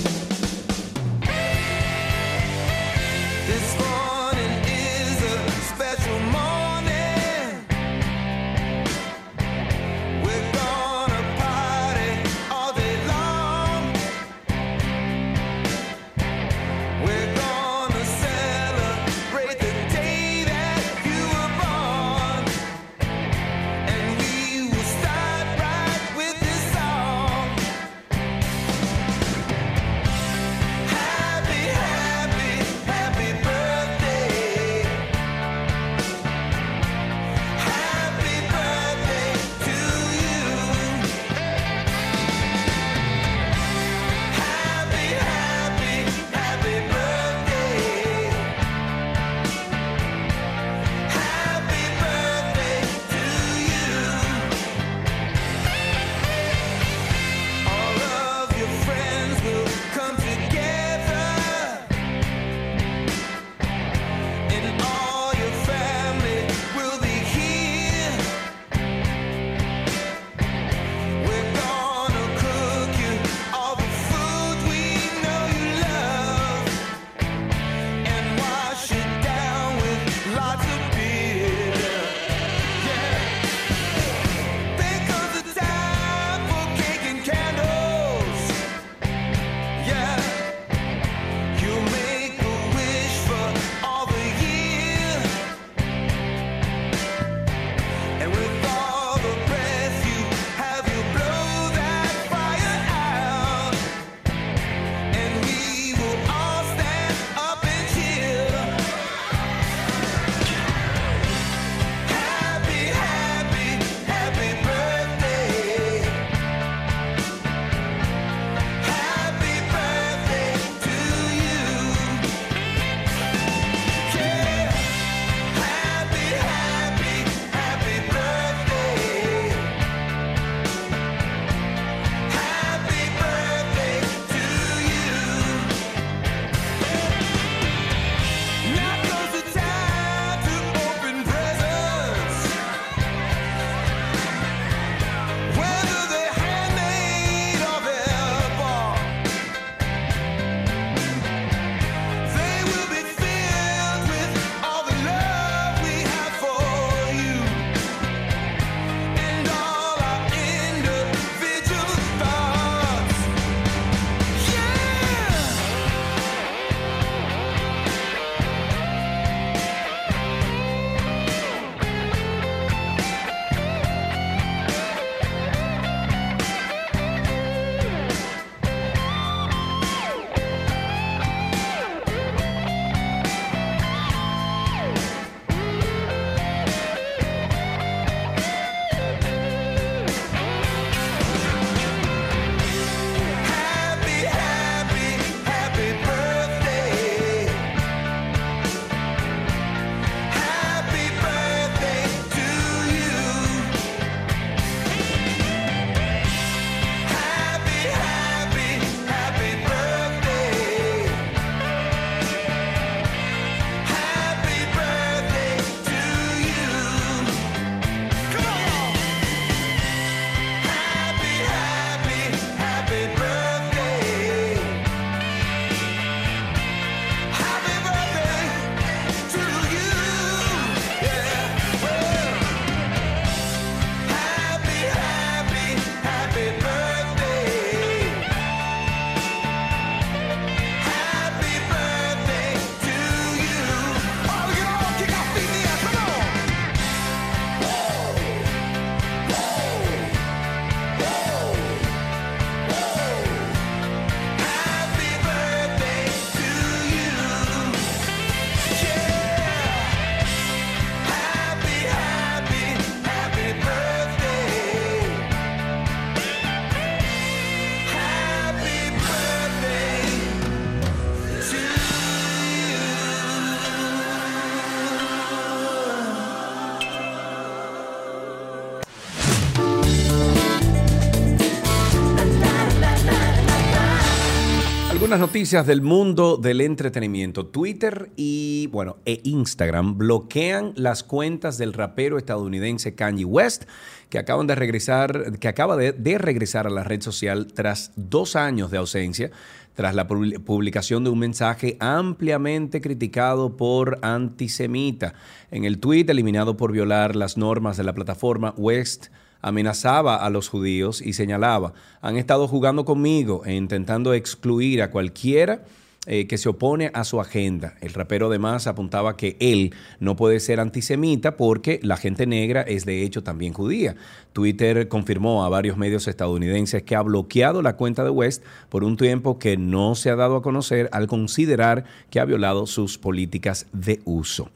Noticias del mundo del entretenimiento. Twitter y, bueno, e Instagram bloquean las cuentas del rapero estadounidense Kanye West, que acaban de regresar, que acaba de, de regresar a la red social tras dos años de ausencia, tras la publi- publicación de un mensaje ampliamente criticado por antisemita. En el tweet eliminado por violar las normas de la plataforma West amenazaba a los judíos y señalaba, han estado jugando conmigo e intentando excluir a cualquiera eh, que se opone a su agenda. El rapero además apuntaba que él no puede ser antisemita porque la gente negra es de hecho también judía. Twitter confirmó a varios medios estadounidenses que ha bloqueado la cuenta de West por un tiempo que no se ha dado a conocer al considerar que ha violado sus políticas de uso.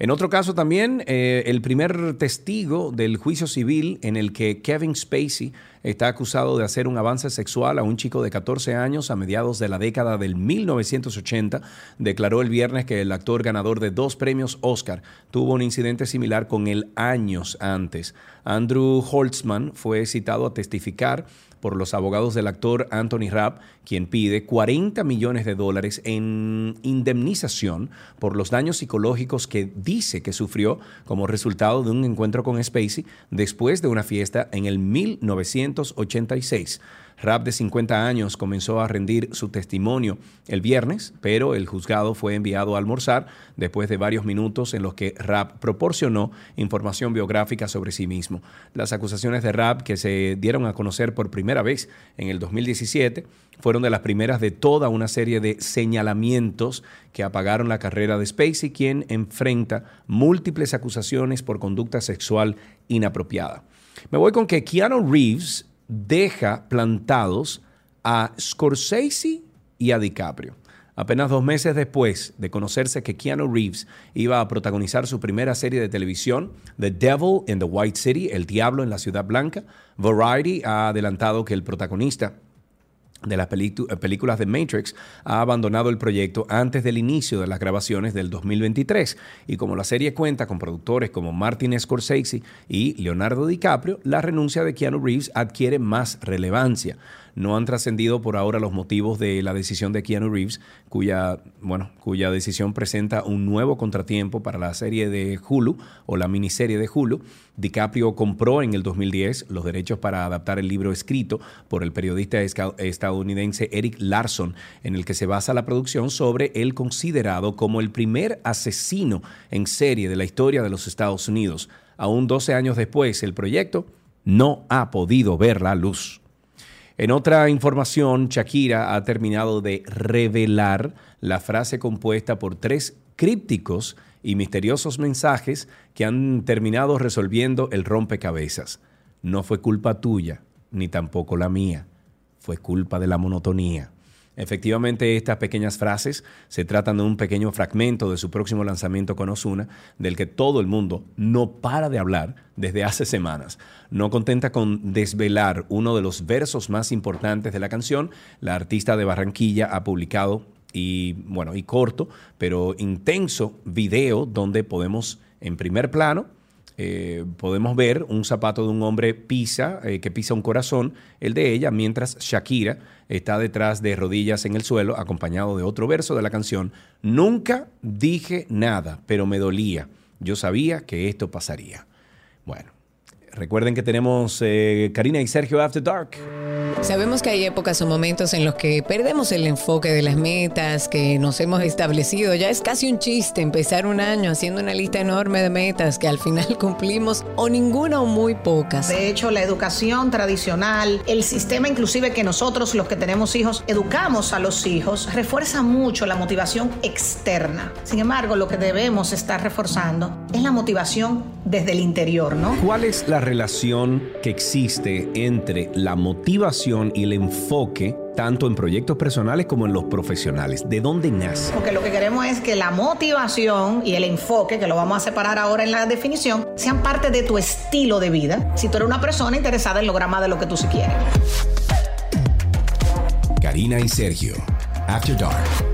En otro caso también, eh, el primer testigo del juicio civil en el que Kevin Spacey está acusado de hacer un avance sexual a un chico de 14 años a mediados de la década del 1980, declaró el viernes que el actor ganador de dos premios Oscar tuvo un incidente similar con él años antes. Andrew Holtzman fue citado a testificar por los abogados del actor Anthony Rapp, quien pide 40 millones de dólares en indemnización por los daños psicológicos que dice que sufrió como resultado de un encuentro con Spacey después de una fiesta en el 1986. Rapp, de 50 años, comenzó a rendir su testimonio el viernes, pero el juzgado fue enviado a almorzar después de varios minutos en los que Rapp proporcionó información biográfica sobre sí mismo. Las acusaciones de Rapp, que se dieron a conocer por primera vez en el 2017, fueron de las primeras de toda una serie de señalamientos que apagaron la carrera de Spacey, quien enfrenta múltiples acusaciones por conducta sexual inapropiada. Me voy con que Keanu Reeves deja plantados a Scorsese y a DiCaprio. Apenas dos meses después de conocerse que Keanu Reeves iba a protagonizar su primera serie de televisión, The Devil in the White City, El Diablo en la Ciudad Blanca, Variety ha adelantado que el protagonista de las pelitu- películas de Matrix ha abandonado el proyecto antes del inicio de las grabaciones del 2023 y como la serie cuenta con productores como Martin Scorsese y Leonardo DiCaprio, la renuncia de Keanu Reeves adquiere más relevancia. No han trascendido por ahora los motivos de la decisión de Keanu Reeves, cuya, bueno, cuya decisión presenta un nuevo contratiempo para la serie de Hulu o la miniserie de Hulu. DiCaprio compró en el 2010 los derechos para adaptar el libro escrito por el periodista estadounidense Eric Larson, en el que se basa la producción sobre el considerado como el primer asesino en serie de la historia de los Estados Unidos. Aún 12 años después, el proyecto no ha podido ver la luz. En otra información, Shakira ha terminado de revelar la frase compuesta por tres crípticos y misteriosos mensajes que han terminado resolviendo el rompecabezas. No fue culpa tuya, ni tampoco la mía. Fue culpa de la monotonía. Efectivamente, estas pequeñas frases se tratan de un pequeño fragmento de su próximo lanzamiento con Osuna, del que todo el mundo no para de hablar desde hace semanas. No contenta con desvelar uno de los versos más importantes de la canción, la artista de Barranquilla ha publicado y bueno, y corto, pero intenso video donde podemos en primer plano eh, podemos ver un zapato de un hombre pisa, eh, que pisa un corazón, el de ella, mientras Shakira está detrás de rodillas en el suelo, acompañado de otro verso de la canción. Nunca dije nada, pero me dolía. Yo sabía que esto pasaría. Bueno, recuerden que tenemos eh, Karina y Sergio After Dark. Sabemos que hay épocas o momentos en los que perdemos el enfoque de las metas que nos hemos establecido. Ya es casi un chiste empezar un año haciendo una lista enorme de metas que al final cumplimos o ninguna o muy pocas. De hecho, la educación tradicional, el sistema inclusive que nosotros los que tenemos hijos educamos a los hijos, refuerza mucho la motivación externa. Sin embargo, lo que debemos estar reforzando es la motivación desde el interior, ¿no? ¿Cuál es la relación que existe entre la motivación y el enfoque tanto en proyectos personales como en los profesionales? ¿De dónde nace? Porque lo que queremos es que la motivación y el enfoque, que lo vamos a separar ahora en la definición, sean parte de tu estilo de vida. Si tú eres una persona interesada en lograr más de lo que tú sí quieres. Karina y Sergio. After Dark.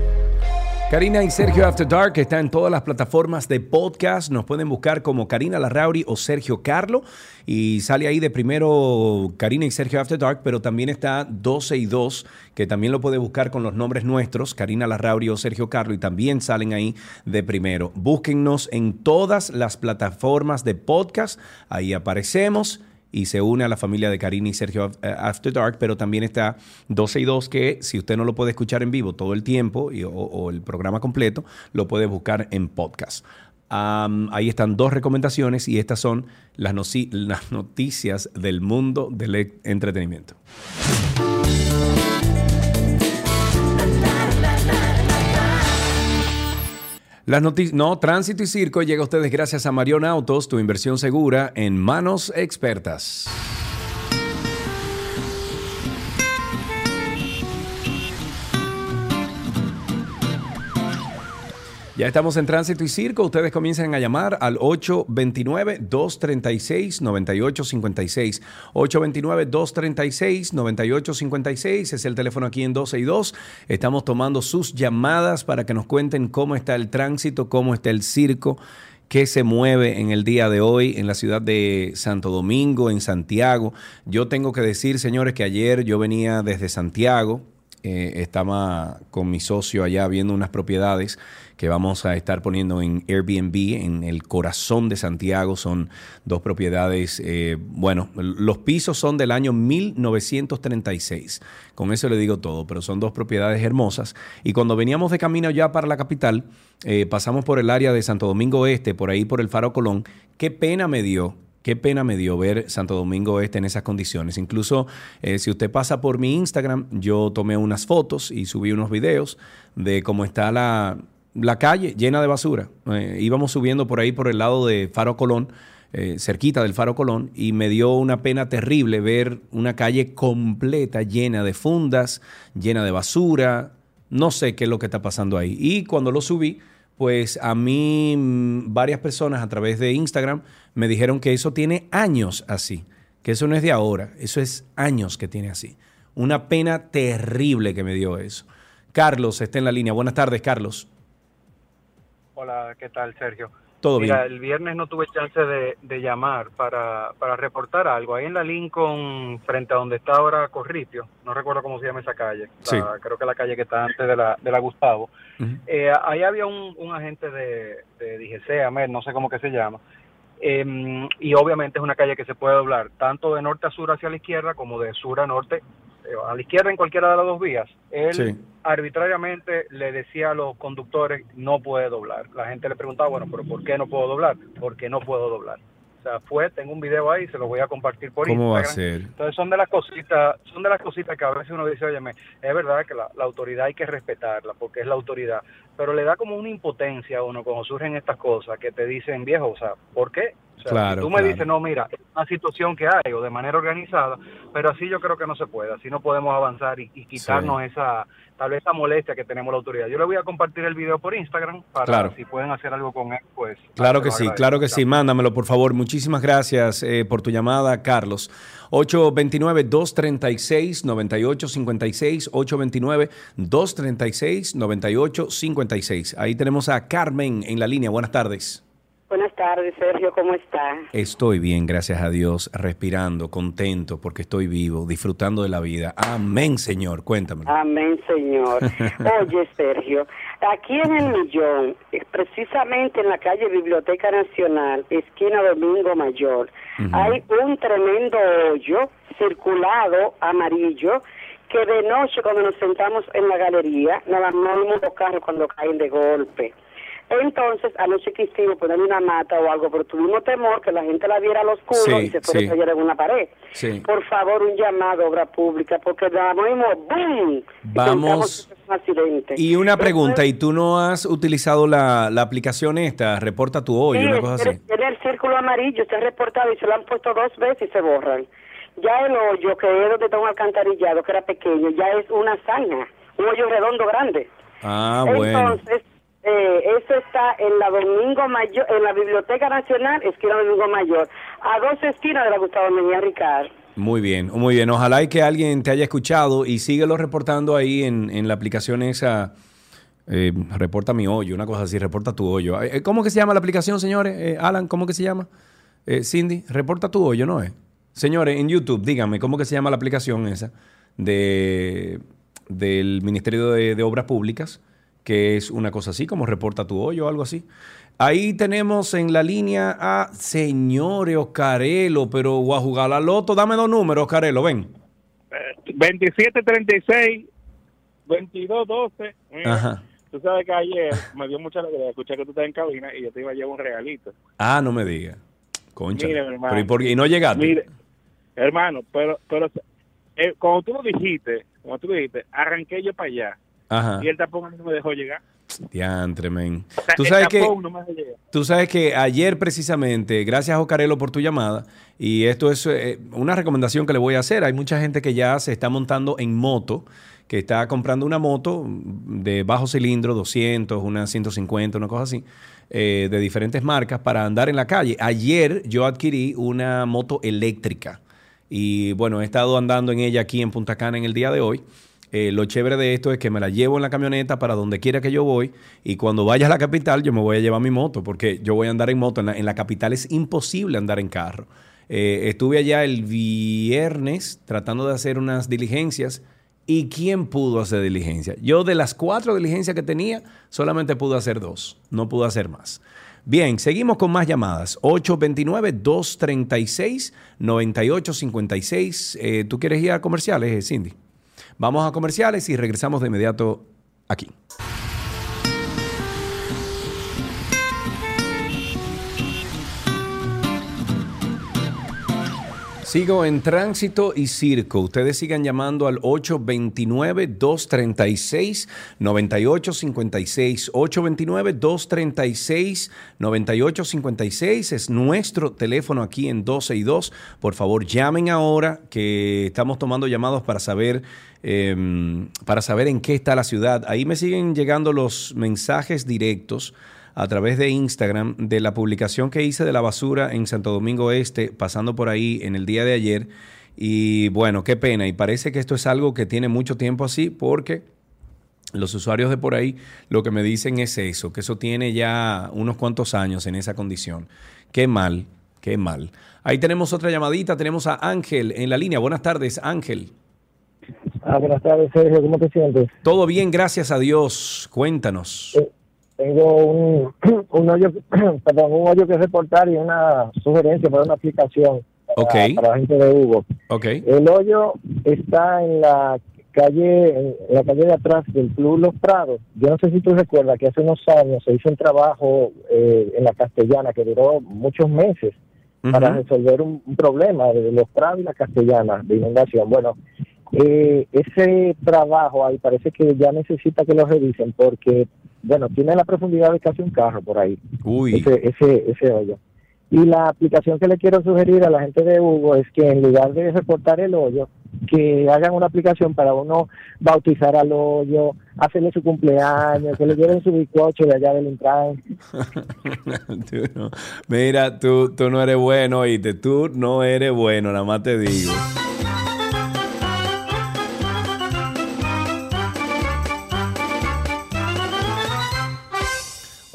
Karina y Sergio After Dark está en todas las plataformas de podcast. Nos pueden buscar como Karina Larrauri o Sergio Carlo. Y sale ahí de primero Karina y Sergio After Dark, pero también está 12 y 2, que también lo puede buscar con los nombres nuestros, Karina Larrauri o Sergio Carlo, y también salen ahí de primero. Búsquennos en todas las plataformas de podcast. Ahí aparecemos y se une a la familia de Karina y Sergio eh, After Dark, pero también está 12 y 2 que si usted no lo puede escuchar en vivo todo el tiempo y- o, el programa completo, lo puede buscar en podcast. Ahí están dos recomendaciones y estas son las, las noticias del mundo del e- entretenimiento. Las noticias, no, tránsito y circo llega a ustedes gracias a Marion Autos, tu inversión segura en manos expertas. Ya estamos en tránsito y circo. Ustedes comiencen a llamar al 829-236-9856. 829-236-9856 es el teléfono aquí en 12 y 2. Estamos tomando sus llamadas para que nos cuenten cómo está el tránsito, cómo está el circo, qué se mueve en el día de hoy en la ciudad de Santo Domingo, en Santiago. Yo tengo que decir, señores, que ayer yo venía desde Santiago, eh, estaba con mi socio allá viendo unas propiedades que vamos a estar poniendo en Airbnb en el corazón de Santiago. Son dos propiedades, eh, bueno, los pisos son del año 1936. Con eso le digo todo, pero son dos propiedades hermosas. Y cuando veníamos de camino ya para la capital, eh, pasamos por el área de Santo Domingo Este, por ahí por el Faro Colón. Qué pena me dio Qué pena me dio ver Santo Domingo Este en esas condiciones. Incluso eh, si usted pasa por mi Instagram, yo tomé unas fotos y subí unos videos de cómo está la, la calle llena de basura. Eh, íbamos subiendo por ahí por el lado de Faro Colón, eh, cerquita del Faro Colón, y me dio una pena terrible ver una calle completa llena de fundas, llena de basura. No sé qué es lo que está pasando ahí. Y cuando lo subí, pues a mí mm, varias personas a través de Instagram me dijeron que eso tiene años así, que eso no es de ahora, eso es años que tiene así. Una pena terrible que me dio eso. Carlos está en la línea. Buenas tardes, Carlos. Hola, ¿qué tal, Sergio? Todo Mira, bien. el viernes no tuve chance de, de llamar para, para reportar algo. Ahí en la Lincoln, frente a donde está ahora Corripio, no recuerdo cómo se llama esa calle, la- Sí. creo que la calle que está antes de la, de la Gustavo. Eh, ahí había un, un agente de, de DGC, AMER, no sé cómo que se llama, eh, y obviamente es una calle que se puede doblar tanto de norte a sur hacia la izquierda como de sur a norte a la izquierda en cualquiera de las dos vías. Él Sí. arbitrariamente le decía a los conductores no puede doblar. La gente le preguntaba, bueno, pero ¿por qué no puedo doblar? Porque no puedo doblar. O sea, fue, tengo un video ahí, se lo voy a compartir por ¿Cómo va a Instagram. ser? Entonces son de las cositas, son de las cositas que a veces uno dice, oye, es verdad que la, la autoridad hay que respetarla porque es la autoridad, pero le da como una impotencia a uno cuando surgen estas cosas que te dicen, viejo, o sea, ¿por qué? O sea, Claro, si tú me claro. dices, no, mira, es una situación que hay o de manera organizada, pero así yo creo que no se puede, así no podemos avanzar y, y quitarnos esa, tal vez esa molestia que tenemos la autoridad. Yo le voy a compartir el video por Instagram para Claro. si pueden hacer algo con él, pues. Claro que sí, claro que sí. Mándamelo, por favor. Muchísimas gracias eh, por tu llamada, Carlos. 829-236-9856. 829-236-9856. Ahí tenemos a Carmen en la línea. Buenas tardes. Buenas tardes, Sergio, ¿cómo está? Estoy bien, gracias a Dios, respirando, contento porque estoy vivo, disfrutando de la vida. Amén, Señor. Cuéntamelo. Amén, Señor. Oye, Sergio, aquí en el Millón, eh, precisamente en la calle Biblioteca Nacional, esquina Domingo Mayor, hay un tremendo hoyo circulado amarillo que de noche cuando nos sentamos en la galería, nada más vemos los carros cuando caen de golpe. Entonces, anoche quisimos ponerle una mata o algo, pero tuvimos temor que la gente la viera al oscuro Sí, y se fuera sí. a cayera en una pared. Sí. Por favor, un llamado a obra pública, porque mismo, ¡boom! Y Vamos. es un accidente. Y una pregunta, ¿y tú no has utilizado la, la aplicación esta, Reporta tu hoy, una cosa así? tiene el círculo amarillo, está reportado y se lo han puesto dos veces y se borran. Ya el hoyo, que es donde está un alcantarillado, que era pequeño, ya es una zanja, un hoyo redondo grande. Ah, bueno. Eh, eso está en la Domingo Mayor, en la Biblioteca Nacional, esquina Domingo Mayor, a dos esquinas de la Gustavo Mejía Ricard. Muy bien, muy bien. Ojalá y que alguien te haya escuchado y síguelo reportando ahí en, en la aplicación esa Eh, reporta mi hoyo, una cosa así, reporta tu hoyo. Eh, ¿Cómo que se llama la aplicación, señores? Eh, Alan, ¿cómo que se llama? Eh, Cindy, reporta tu hoyo, ¿no es? Señores, en YouTube, díganme, ¿cómo que se llama la aplicación esa de, del Ministerio de, de Obras Públicas? Que es una cosa así, como reporta tu hoyo o algo así. Ahí tenemos en la línea a señores Oscarelo, pero voy a jugar la loto. Dame dos números, Oscarelo, ven. 2736 2212 Mira, Ajá. Tú sabes que ayer me dio mucha alegría escuchar que tú estás en cabina y yo te iba a llevar un regalito. Ah, no me digas. Concha. Mira, hermano. Pero ¿y, por qué? ¿Y no llegaste? Mire, hermano, pero pero eh, cuando tú lo dijiste, cuando tú lo dijiste, arranqué yo para allá Ajá. y el tapón no me dejó llegar. Diantre, men. O sea, Tú sabes que... no. Tú sabes que ayer precisamente, gracias Ocarelo por tu llamada, y esto es eh, una recomendación que le voy a hacer. Hay mucha gente que ya se está montando en moto, que está comprando una moto de bajo cilindro, 200, una 150, una cosa así, eh, de diferentes marcas para andar en la calle. Ayer yo adquirí una moto eléctrica y bueno, he estado andando en ella aquí en Punta Cana en el día de hoy. Eh, lo chévere de esto es que me la llevo en la camioneta para donde quiera que yo voy y cuando vaya a la capital yo me voy a llevar mi moto porque yo voy a andar en moto. En la, capital es imposible andar en carro. Eh, estuve allá el viernes tratando de hacer unas diligencias y ¿quién pudo hacer diligencia? Yo de las cuatro diligencias que tenía solamente pude hacer dos, no pude hacer más. Bien, seguimos con más llamadas. 829-236-9856. Eh, ¿Tú quieres ir a comerciales, eh, Cindy? Vamos a comerciales y regresamos de inmediato aquí. Sigo en tránsito y circo. Ustedes sigan llamando al 829-236-9856. 829-236-9856 es nuestro teléfono aquí en 12 y 2. Por favor, llamen ahora que estamos tomando llamados para saber, eh, para saber en qué está la ciudad. Ahí me siguen llegando los mensajes directos a través de Instagram de la publicación que hice de la basura en Santo Domingo Este, pasando por ahí en el día de ayer. Y bueno, qué pena. Y parece que esto es algo que tiene mucho tiempo así porque los usuarios de por ahí lo que me dicen es eso, que eso tiene ya unos cuantos años en esa condición. Qué mal, qué mal. Ahí tenemos otra llamadita, tenemos a Ángel en la línea. Buenas tardes, Ángel. Ah, buenas tardes, Sergio. ¿Cómo te sientes? Todo bien, gracias a Dios. Cuéntanos. Tengo un, un hoyo, perdón, un hoyo que reportar y una sugerencia para una aplicación para, la gente de Hugo. Ok. El hoyo está en la calle, en la calle de atrás del Club Los Prados. Yo no sé si tú recuerdas que hace unos años se hizo un trabajo eh, en la castellana que duró muchos meses para resolver un, un problema de los Prados y la castellana de inundación. Bueno, eh, ese trabajo ahí parece que ya necesita que lo revisen porque, bueno, tiene la profundidad de casi un carro por ahí. Uy. Ese, ese, ese hoyo. Y la aplicación que le quiero sugerir a la gente de Hugo es que en lugar de reportar el hoyo, que hagan una aplicación para uno bautizar al hoyo, hacerle su cumpleaños, que le lleven su bizcocho de allá del Intran. Tú no- Mira, tú, tú no eres bueno, oíste. Tú no eres bueno, nada más te digo.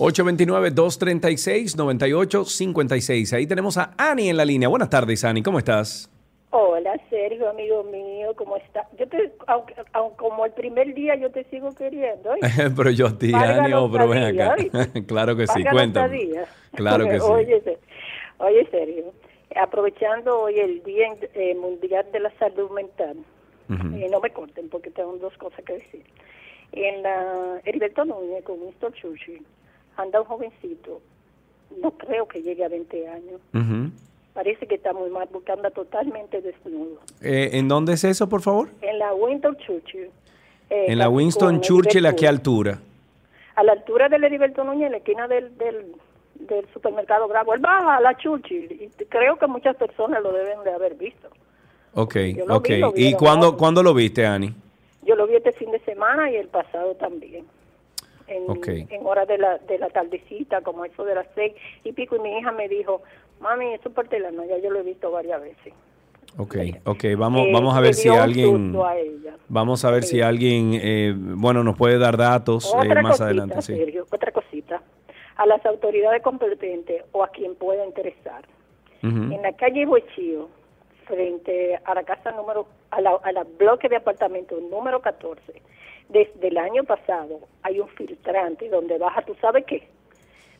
$829-236-9856. Ahí tenemos a Ani en la línea. Buenas tardes, Ani. ¿Cómo estás? Hola, Sergio, amigo mío, ¿cómo estás? Yo te, aunque, aunque como el primer día yo te sigo queriendo. pero yo a ti, Ani, oh, pero ven acá. claro que sí, cuéntame. Claro que sí. Oye, Se- oye, Sergio, aprovechando hoy el Día eh, Mundial de la Salud Mental, eh, no me corten porque tengo dos cosas que decir. En la Heriberto Núñez con Winston Churchill anda un jovencito, no creo que llegue a 20 años, parece que está muy mal porque anda totalmente desnudo. Eh, ¿En dónde es eso, por favor? En la Winston Churchill. eh, en la Winston Churchill, ¿a qué altura? A la altura del Heriberto Núñez, en la esquina del, del, del supermercado Bravo. Él baja a la Churchill y creo que muchas personas lo deben de haber visto. Ok, ok. vi, lo vi, ¿Y cuándo, cuándo lo viste, Ani? Yo lo vi este fin de semana y el pasado también. En, horas de la, de la tardecita, como eso de las seis y pico, y mi hija me dijo, mami, eso es portelano, ya yo lo he visto varias veces. Ok, ok, vamos, Eh, vamos a ver si alguien, a vamos a ver si alguien, eh, bueno, nos puede dar datos eh, más cosita, adelante. Sí. Otra cosita. A las autoridades competentes o a quien pueda interesar. En la calle Huechío, frente a la casa número, a la, a la bloque de apartamentos número 14, desde el año pasado hay un filtrante donde baja, ¿tú sabes qué?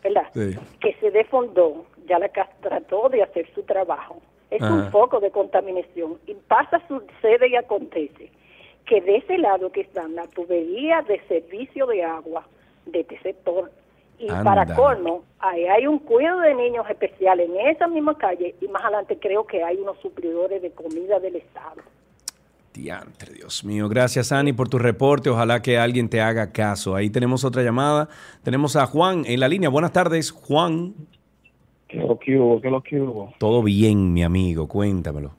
¿Verdad? Sí. Que se defondó, ya la casa trató de hacer su trabajo. Es Ajá. un foco de contaminación y pasa, sucede y acontece que de ese lado que están las tuberías de servicio de agua de este sector y Anda. para colmo, ahí hay un cuidado de niños especial en esa misma calle y más adelante creo que hay unos suplidores de comida del Estado. Diantre, Dios mío. Gracias, Ani, por tu reporte. Ojalá que alguien te haga caso. Ahí tenemos otra llamada. Tenemos a Juan en la línea. Buenas tardes, Juan. ¿Qué lo que hubo? ¿Qué lo que hubo? Todo bien, mi amigo. Cuéntamelo.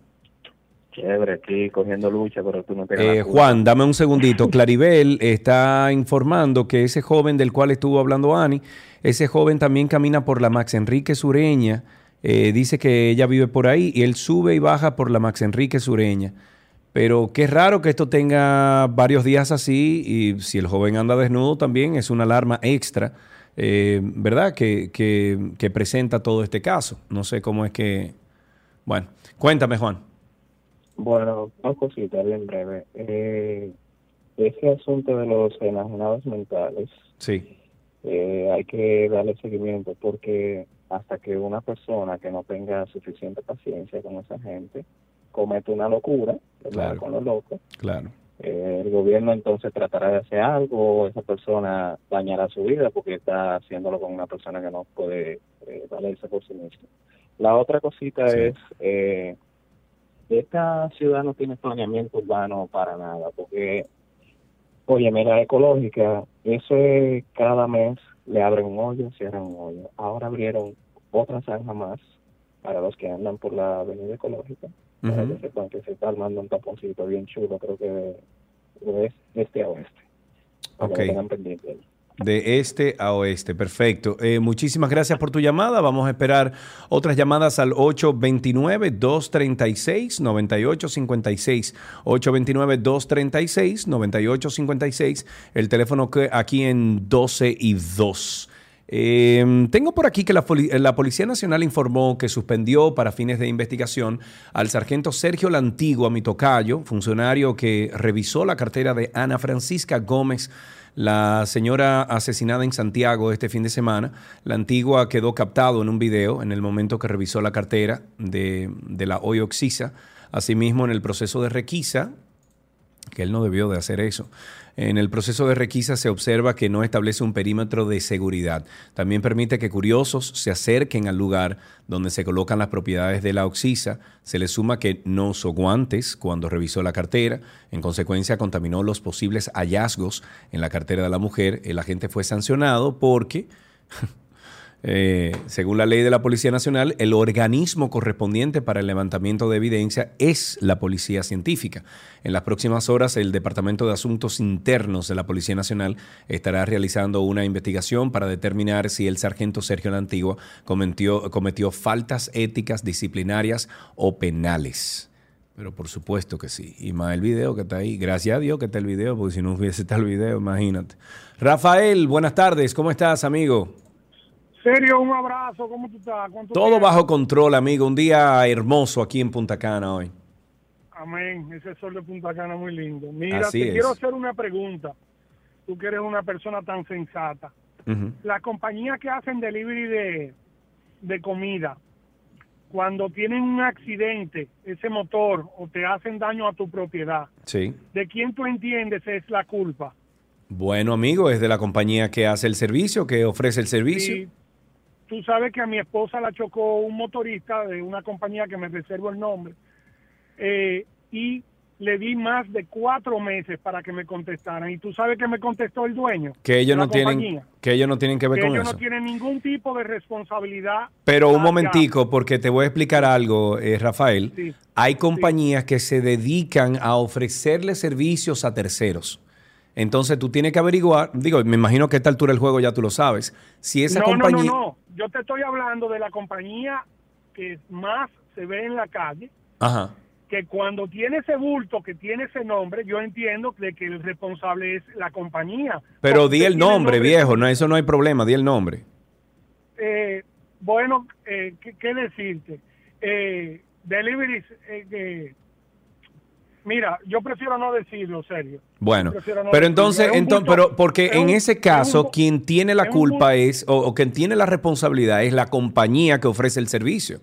Chévere, aquí cogiendo lucha, pero tú no te Eh, Juan, dame un segundito. Claribel está informando que ese joven del cual estuvo hablando Ani, ese joven también camina por la Max Enrique Sureña. Eh, dice que ella vive por ahí y él sube y baja por la Max Enrique Sureña. Pero qué raro que esto tenga varios días así y si el joven anda desnudo también es una alarma extra, eh, ¿verdad? Que, que- que presenta todo este caso. No sé cómo es que... Bueno, cuéntame, Juan. Bueno, dos cositas bien breve. Eh, ese asunto de los enajenados mentales, Sí. eh, hay que darle seguimiento porque hasta que una persona que no tenga suficiente paciencia con esa gente comete una locura. Claro. con los locos, Claro. eh, el gobierno entonces tratará de hacer algo, esa persona dañará su vida porque está haciéndolo con una persona que no puede eh, valerse por sí misma. La otra cosita es, eh, esta ciudad no tiene planeamiento urbano para nada, porque, oye, mira, ecológica, eso es cada mes le abren un hoyo, cierran un hoyo. Ahora abrieron otra zanja más para los que andan por la avenida ecológica, para Ujú. que sepan que se está armando un taponcito bien chulo, creo que este a oeste. Ok. pendiente. De este a oeste, perfecto. Eh, muchísimas gracias por tu llamada. Vamos a esperar otras llamadas al 829-236-9856. 829-236-9856. El teléfono que aquí en 12 y 2. Eh, tengo por aquí que la, poli- la Policía Nacional informó que suspendió para fines de investigación al sargento Sergio Lantigua Mitocayo, funcionario que revisó la cartera de Ana Francisca Gómez, la señora asesinada en Santiago este fin de semana. La antigua quedó captado en un video en el momento que revisó la cartera de, de la hoy Oxisa. Asimismo, en el proceso de requisa, que él no debió de hacer eso. En el proceso de requisa se observa que no establece un perímetro de seguridad. También permite que curiosos se acerquen al lugar donde se colocan las propiedades de la oxisa. Se le suma que no usó guantes cuando revisó la cartera. En consecuencia, contaminó los posibles hallazgos en la cartera de la mujer. El agente fue sancionado porque eh, según la ley de la Policía Nacional, el organismo correspondiente para el levantamiento de evidencia es la Policía Científica. En las próximas horas, el Departamento de Asuntos Internos de la Policía Nacional estará realizando una investigación para determinar si el sargento Sergio La Antigua cometió, cometió faltas éticas, disciplinarias o penales. Pero por supuesto que sí. Y más el video que está ahí. Gracias a Dios que está el video, porque si no hubiese estado el video, imagínate. Rafael, buenas tardes. ¿Cómo estás, amigo? Serio, un abrazo, ¿cómo tú estás? ¿Cuánto Todo tiempo? bajo control, amigo. Un día hermoso aquí en Punta Cana hoy. Amén, ese sol de Punta Cana muy lindo. Mira, Así te es. quiero hacer una pregunta. Tú que eres una persona tan sensata. Ujú. Las compañías que hacen delivery de, de comida, cuando tienen un accidente, ese motor, o te hacen daño a tu propiedad, Sí. ¿de quién tú entiendes es la culpa? Bueno, amigo, es de la compañía que hace el servicio, que ofrece el servicio. Y tú sabes que a mi esposa la chocó un motorista de una compañía que me reservo el nombre eh, y le di más de cuatro meses para que me contestaran. Y tú sabes que me contestó el dueño. Que ellos no tienen, que ellos no tienen que ver que con ellos eso. no tienen ningún tipo de responsabilidad. Pero un momentico, porque te voy a explicar algo, eh, Rafael. Sí. Hay compañías que se dedican a ofrecerle servicios a terceros. Entonces tú tienes que averiguar, digo, me imagino que a esta altura del juego ya tú lo sabes. Si esa no, compañía. no, no, no. Yo te estoy hablando de la compañía que más se ve en la calle, Ajá. que cuando tiene ese bulto, que tiene ese nombre, yo entiendo de que el responsable es la compañía. Pero Porque di el nombre, viejo, no, eso no hay problema, di el nombre. Eh, bueno, eh, ¿qué, qué decirte? Eh, deliveries, eh, eh, mira, yo prefiero no decirlo, serio. Bueno, pero entonces, entonces pero porque en ese caso, quien tiene la culpa es, o, o quien tiene la responsabilidad es la compañía que ofrece el servicio.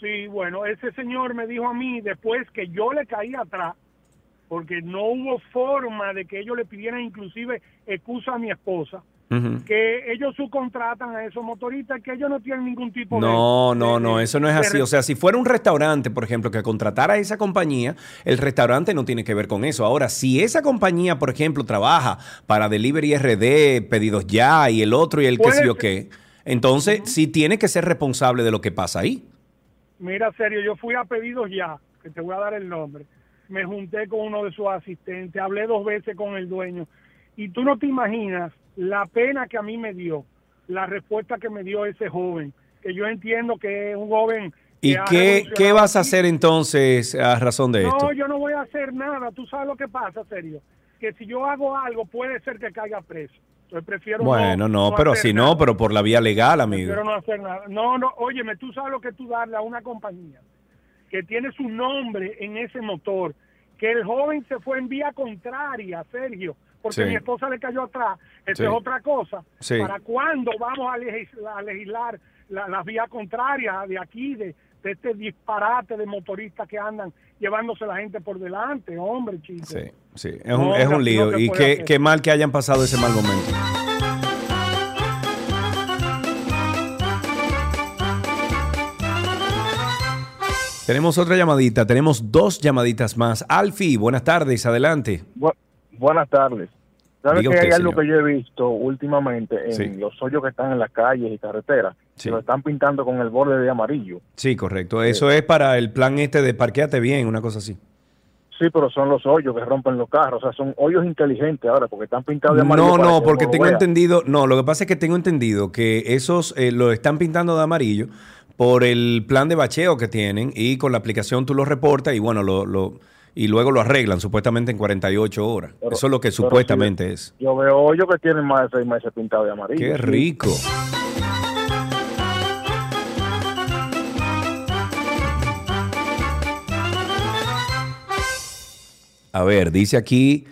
Sí, bueno, ese señor me dijo a mí después que yo le caí atrás, porque no hubo forma de que ellos le pidieran inclusive excusa a mi esposa, Que ellos subcontratan a esos motoristas, que ellos no tienen ningún tipo de... No, no, no, eso no es así. O sea, si fuera un restaurante, por ejemplo, que contratara a esa compañía, el restaurante no tiene que ver con eso. Ahora, si esa compañía, por ejemplo, trabaja para Delivery RD, Pedidos Ya y el otro y el que Puede sí o qué, entonces sí tiene que ser responsable de lo que pasa ahí. Mira, serio, yo fui a pedidos ya, que te voy a dar el nombre. Me junté con uno de sus asistentes, hablé dos veces con el dueño. Y tú no te imaginas la pena que a mí me dio, la respuesta que me dio ese joven, que yo entiendo que es un joven... ¿Y qué, qué vas a hacer entonces a razón de esto? No, yo no voy a hacer nada. Tú sabes lo que pasa, serio. Que si yo hago algo, puede ser que caiga preso. Entonces prefiero Bueno, no, pero hacer si nada. no, pero por la vía legal, amigo. Prefiero no hacer nada. No, no, óyeme, tú sabes lo que tú darle a una compañía que tiene su nombre en ese motor, que el joven se fue en vía contraria, Sergio, porque Sí. mi esposa le cayó atrás. Eso Sí. es otra cosa. Sí. ¿Para cuándo vamos a legislar, a legislar la- las vías contrarias de aquí, de, de este disparate de motoristas que andan llevándose la gente por delante? Hombre, chico. Sí, sí, es un, No, es un lío. no y qué mal que hayan pasado ese mal momento. Tenemos otra llamadita, tenemos dos llamaditas más. Alfi, buenas tardes, adelante. Bu- buenas tardes. ¿Sabes que hay usted, algo señor. que yo he visto últimamente en Sí. los hoyos que están en las calles y carreteras? Sí. Que lo están pintando con el borde de amarillo. Sí, correcto. Eso es para el plan este de parqueate bien, una cosa así. Sí, pero son los hoyos que rompen los carros. O sea, son hoyos inteligentes ahora porque están pintados de amarillo. No, no, que porque tengo entendido, no, lo que pasa es que tengo entendido que esos eh, lo están pintando de amarillo por el plan de bacheo que tienen y con la aplicación tú lo reportas y bueno, lo, lo y luego lo arreglan supuestamente en 48 horas. Pero- Eso es lo que supuestamente es. Yo veo hoyos que tienen más de seis meses pintados de amarillo. Qué rico. A ver, dice aquí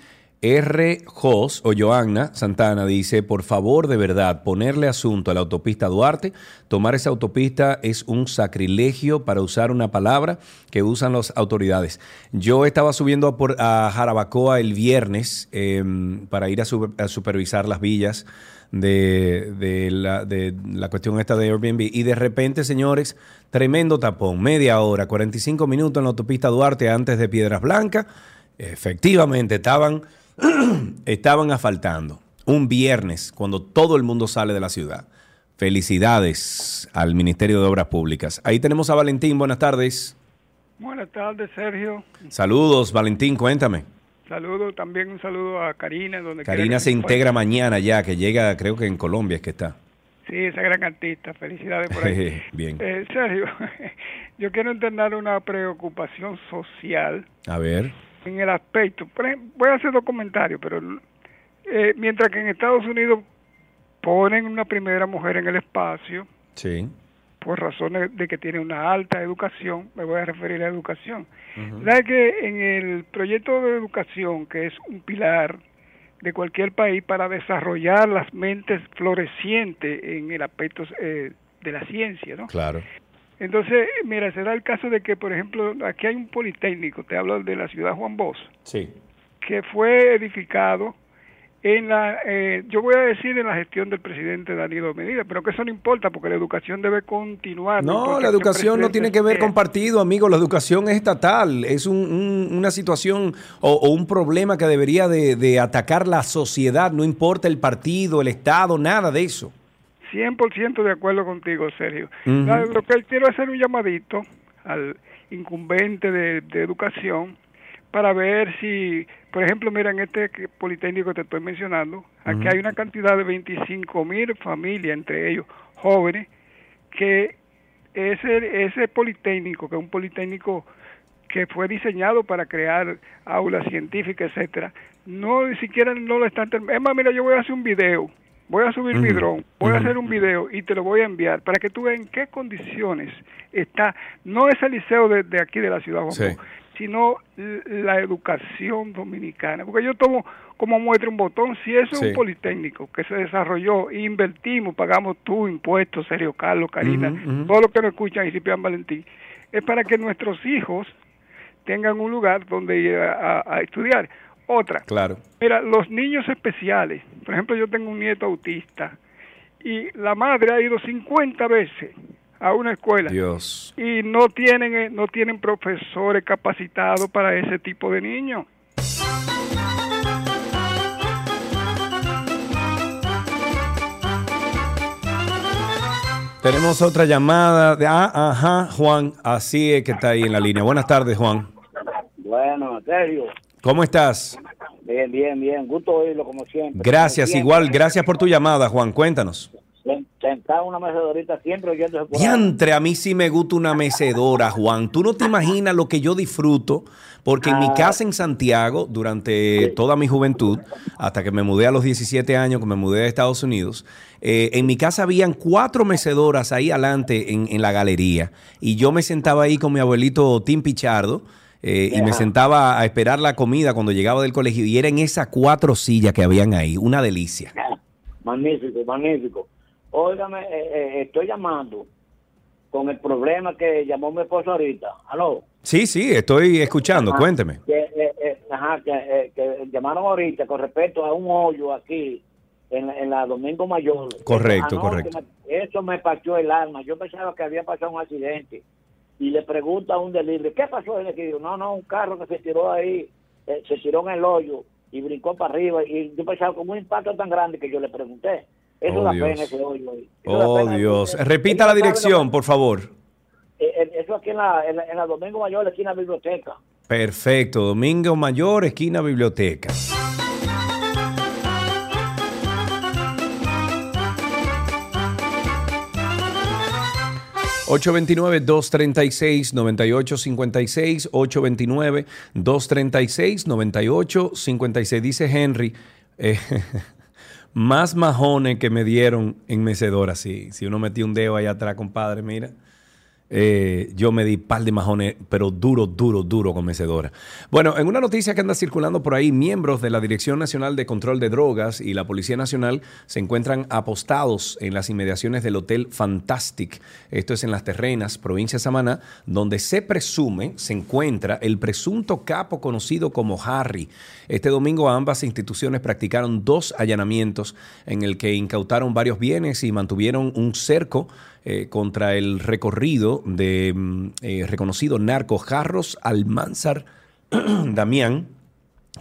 R. Jos o Joanna Santana dice, por favor, de verdad, ponerle asunto a la autopista Duarte. Tomar esa autopista es un sacrilegio para usar una palabra que usan las autoridades. Yo estaba subiendo a, Jarabacoa el viernes em, para ir a, su- a supervisar las villas de la, de la cuestión esta de Airbnb. Y de repente, señores, tremendo tapón, media hora, 45 minutos en la autopista Duarte antes de Piedras Blancas. Efectivamente, estaban, estaban asfaltando. Un viernes, cuando todo el mundo sale de la ciudad. Felicidades al Ministerio de Obras Públicas. Ahí tenemos a Valentín, buenas tardes. Buenas tardes, Sergio. Saludos, Valentín, cuéntame. Saludo también un saludo a Karina. Donde Karina se integra mañana ya, que llega, creo que en Colombia es que está. Sí, esa gran artista. Felicidades por ahí. Bien. Eh, Sergio, yo quiero internar una preocupación social A ver. En el aspecto. por ejemplo, voy a hacer dos comentarios, pero eh, mientras que en Estados Unidos ponen una primera mujer en el espacio, Sí. por razones de que tiene una alta educación, me voy a referir a educación. ¿Sabe que en el proyecto de educación, que es un pilar de cualquier país para desarrollar las mentes florecientes en el aspecto eh, de la ciencia, ¿no? Claro. Entonces, mira, se da el caso de que, por ejemplo, aquí hay un politécnico, te hablo de la ciudad Juan Bosch, Sí. que fue edificado en la, eh, yo voy a decir en la gestión del presidente Danilo Medina, pero que eso no importa porque la educación debe continuar. No, la qué educación no tiene que ver con partido, amigo. La educación es estatal. Es un- un- una situación o, o un problema que debería de, de atacar la sociedad. No importa el partido, el Estado, nada de eso. 100% de acuerdo contigo, Sergio. Lo que quiero hacer un llamadito al incumbente de, de educación para ver si, por ejemplo, mira, en este politécnico que te estoy mencionando, aquí hay una cantidad de 25 mil familias, entre ellos jóvenes, que ese, ese politécnico, que es un politécnico que fue diseñado para crear aulas científicas, etcétera, no ni siquiera no lo están term- Es más, mira, yo voy a hacer un video, voy a subir mi dron, voy a hacer un video y te lo voy a enviar para que tú veas en qué condiciones está, no ese liceo de, de aquí de la ciudad, Juan Sí. Pablo, sino la educación dominicana. Porque yo tomo como muestra un botón, si eso es Sí. un politécnico que se desarrolló, invertimos, pagamos tú impuestos, Sergio Carlos, Karina, Ujú, ujú. todos los que nos escuchan y Ciprián Valentín, es para que nuestros hijos tengan un lugar donde ir a, a- a estudiar. Otra, Claro. Mira, los niños especiales, por ejemplo, yo tengo un nieto autista y la madre ha ido 50 veces a una escuela Dios. y no tienen eh, no tienen profesores capacitados para ese tipo de niños. Tenemos otra llamada. De, ah, ajá, Juan. Así es que está ahí en la línea. Buenas tardes, Juan. Bueno, Sergio, ¿Cómo estás? bien, bien, bien. Gusto oírlo como siempre. Gracias, Como igual. Gracias por tu llamada, Juan. Cuéntanos. sen- Sentado en una mecedorita siempre oyendo ese. Diantre, a mí sí me gusta una mecedora, Juan. Tú no te imaginas lo que yo disfruto, porque en mi Ah. casa en Santiago, durante toda mi juventud, hasta que me mudé a los 17 años, que me mudé a Estados Unidos, eh, en mi casa habían cuatro mecedoras ahí adelante en, en la galería. Y yo me sentaba ahí con mi abuelito Tim Pichardo. Eh, y me sentaba a esperar la comida cuando llegaba del colegio y eran esas cuatro sillas que habían ahí, una delicia. Magnífico, magnífico. Óigame, eh, eh, estoy llamando con el problema que llamó mi esposo ahorita. ¿Aló? Sí, sí, estoy escuchando, Ajá. cuénteme. Que, eh, ajá, que, que llamaron ahorita con respecto a un hoyo aquí en, la- en la Domingo Mayor. Correcto, correcto. me- eso me partió el alma. Yo pensaba que había pasado un accidente. Y le pregunto a un delivery, ¿qué pasó? Y le digo, no, no, un carro que se tiró ahí, eh, se tiró en el hoyo y brincó para arriba. Y yo pensaba como un impacto tan grande que yo le pregunté. Eso Oh, da Dios. pena ese hoyo. ahí. Eso Oh. Dios. Repita la dirección, por favor. eh, eh, eso aquí en la, en la, en la Domingo Mayor, la biblioteca. Perfecto. Domingo Mayor, esquina biblioteca. ...829-236-9856... ...829-236-9856... ...dice Henry... eh, más majones que me dieron en mecedora, sí. Si uno metió un dedo allá atrás, compadre, mira. Eh, yo me di par de majones, pero duro, duro, duro con mecedora. Bueno, en una noticia que anda circulando por ahí, miembros de la Dirección Nacional de Control de Drogas y la Policía Nacional se encuentran apostados en las inmediaciones del Hotel Fantastic. Esto es en Las Terrenas, provincia de Samaná, donde se presume se encuentra el presunto capo conocido como Harry. Este domingo ambas instituciones practicaron dos allanamientos en el que incautaron varios bienes y mantuvieron un cerco eh, contra el recorrido de mm, eh, reconocido narco Jarros Almanzar Damián,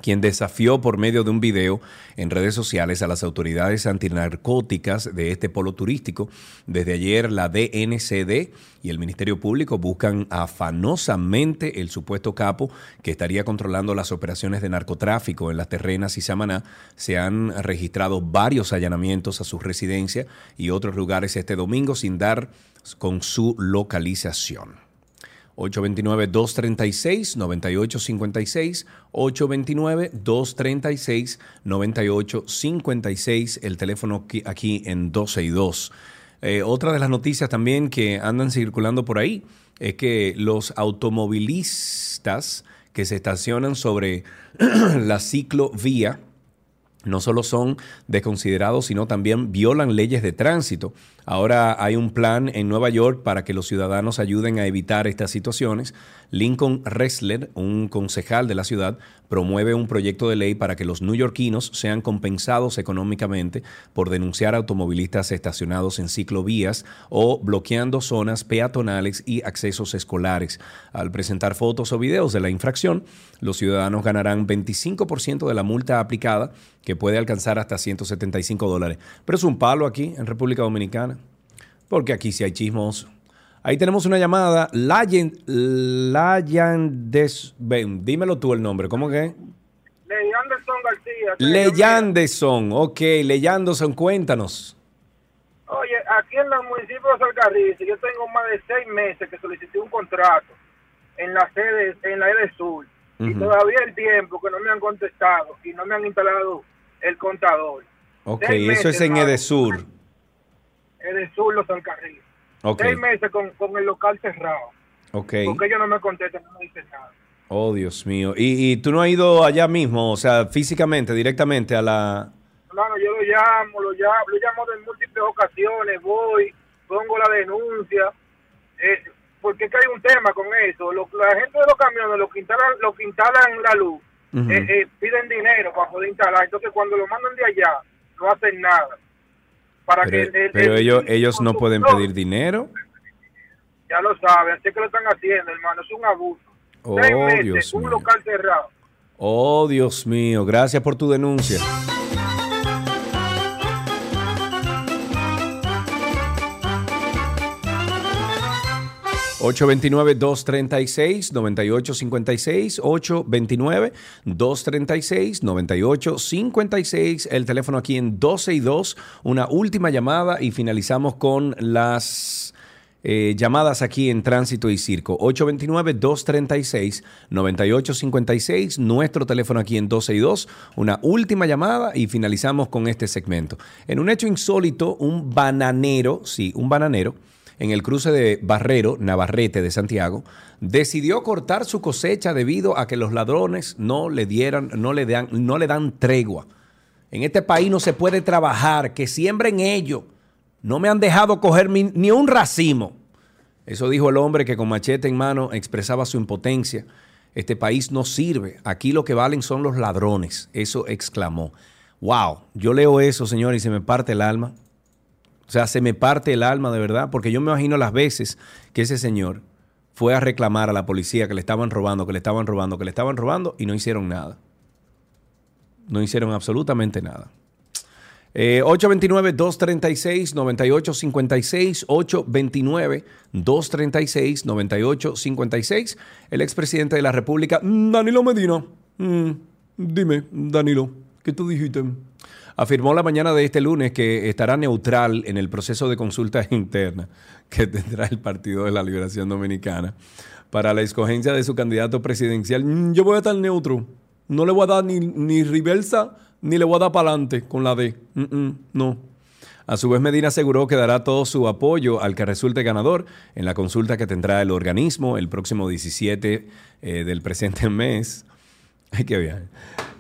quien desafió por medio de un video en redes sociales a las autoridades antinarcóticas de este polo turístico. Desde ayer la DNCD y el Ministerio Público buscan afanosamente el supuesto capo que estaría controlando las operaciones de narcotráfico en las terrenas y Samaná. Se han registrado varios allanamientos a su residencia y otros lugares este domingo sin dar con su localización. 829-236-9856, 829-236-9856, el teléfono aquí- en 12 y 2. Eh, otra de las noticias también que andan circulando por ahí es que los automovilistas que se estacionan sobre la ciclovía no solo son desconsiderados, sino también violan leyes de tránsito. Ahora hay un plan en Nueva York para que los ciudadanos ayuden a evitar estas situaciones. Lincoln Ressler, un concejal de la ciudad, promueve un proyecto de ley para que los neoyorquinos sean compensados económicamente por denunciar automovilistas estacionados en ciclovías o bloqueando zonas peatonales y accesos escolares. Al presentar fotos o videos de la infracción, los ciudadanos ganarán 25% de la multa aplicada, que puede alcanzar hasta 175 dólares. Pero es un palo aquí en República Dominicana, porque aquí sí hay chismos. Ahí tenemos una llamada, Layan, Layandes, ven, dímelo tú el nombre, ¿cómo que? Ley Anderson García. Leyandeson, ok, Leyandeson, cuéntanos. Oye, aquí en el municipio de Salgarriz, yo tengo más de seis meses que solicité un contrato en la sede, en la sede sur. Y todavía el tiempo que no me han contestado y no me han instalado el contador. Ok, Seis eso meses, es en hermano. Edesur. Edesur Los Alcarriles. Ok, Seis meses con, con el local cerrado. ok. Porque ellos no me contestan, no me dicen nada. Oh, Dios mío. ¿Y, y tú no has ido allá mismo, o sea, físicamente, directamente a la... Hermano, yo lo llamo, lo llamo, lo llamo en múltiples ocasiones, voy, pongo la denuncia, eh, porque es que hay un tema con eso. Lo- la gente de los camiones, los que instalan, los que instalan la luz, eh, eh, piden dinero para poder instalar. Entonces, cuando lo mandan de allá, no hacen nada. Para Pero, que el- pero el- ellos, ellos no pueden pedir dinero. ya lo saben, así que lo están haciendo, hermano, es un abuso. Oh, meses, Dios un mío. local cerrado. Oh, Dios mío. Gracias por tu denuncia. $829-236-9856, 829-236-9856, el teléfono aquí en 12 y 2, una última llamada y finalizamos con las eh, llamadas aquí en Tránsito y Circo. 829-236-9856, nuestro teléfono aquí en 12 y 2, una última llamada y finalizamos con este segmento. En un hecho insólito, un bananero, sí, un bananero, en el cruce de Barrero, Navarrete de Santiago, decidió cortar su cosecha debido a que los ladrones no le dieran, no le dan, no le dan tregua. En este país no se puede trabajar, que siembren ellos. No me han dejado coger ni un racimo. Eso dijo el hombre que con machete en mano expresaba su impotencia. Este país no sirve. Aquí lo que valen son los ladrones. Eso exclamó. Wow, yo leo eso, señor, y se me parte el alma. O sea, se me parte el alma de verdad, porque yo me imagino las veces que ese señor fue a reclamar a la policía que le estaban robando, que le estaban robando, que le estaban robando y no hicieron nada. No hicieron absolutamente nada. Eh, 829-236-9856, 829-236-9856. El expresidente de la República, Danilo Medina. Mm, dime, Danilo, ¿qué tú dijiste? Afirmó la mañana de este lunes que estará neutral en el proceso de consulta interna que tendrá el Partido de la Liberación Dominicana para la escogencia de su candidato presidencial. Mm, Yo voy a estar neutro. No le voy a dar ni, ni reversa ni le voy a dar para adelante con la D. No. A su vez, Medina aseguró que dará todo su apoyo al que resulte ganador en la consulta que tendrá el organismo el próximo 17 eh, del presente mes. Ay, qué bien.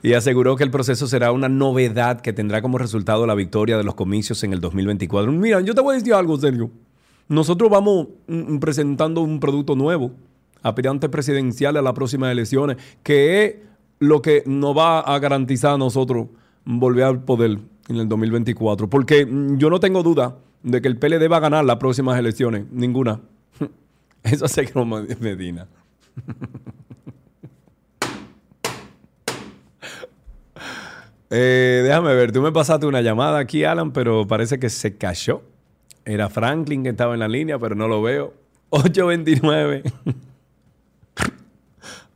Y aseguró que el proceso será una novedad que tendrá como resultado la victoria de los comicios en el 2024. Mira, yo te voy a decir algo, Sergio. Nosotros vamos mm, presentando un producto nuevo, aspirante presidencial a las próximas elecciones, que es lo que nos va a garantizar a nosotros volver al poder en el 2024. Porque mm, yo no tengo duda de que el PLD va a ganar las próximas elecciones. Ninguna. Eso aseguró Medina. Eh, déjame ver, tú me pasaste una llamada aquí, Alan, pero parece que se cayó. Era Franklin que estaba en la línea, pero no lo veo. 829.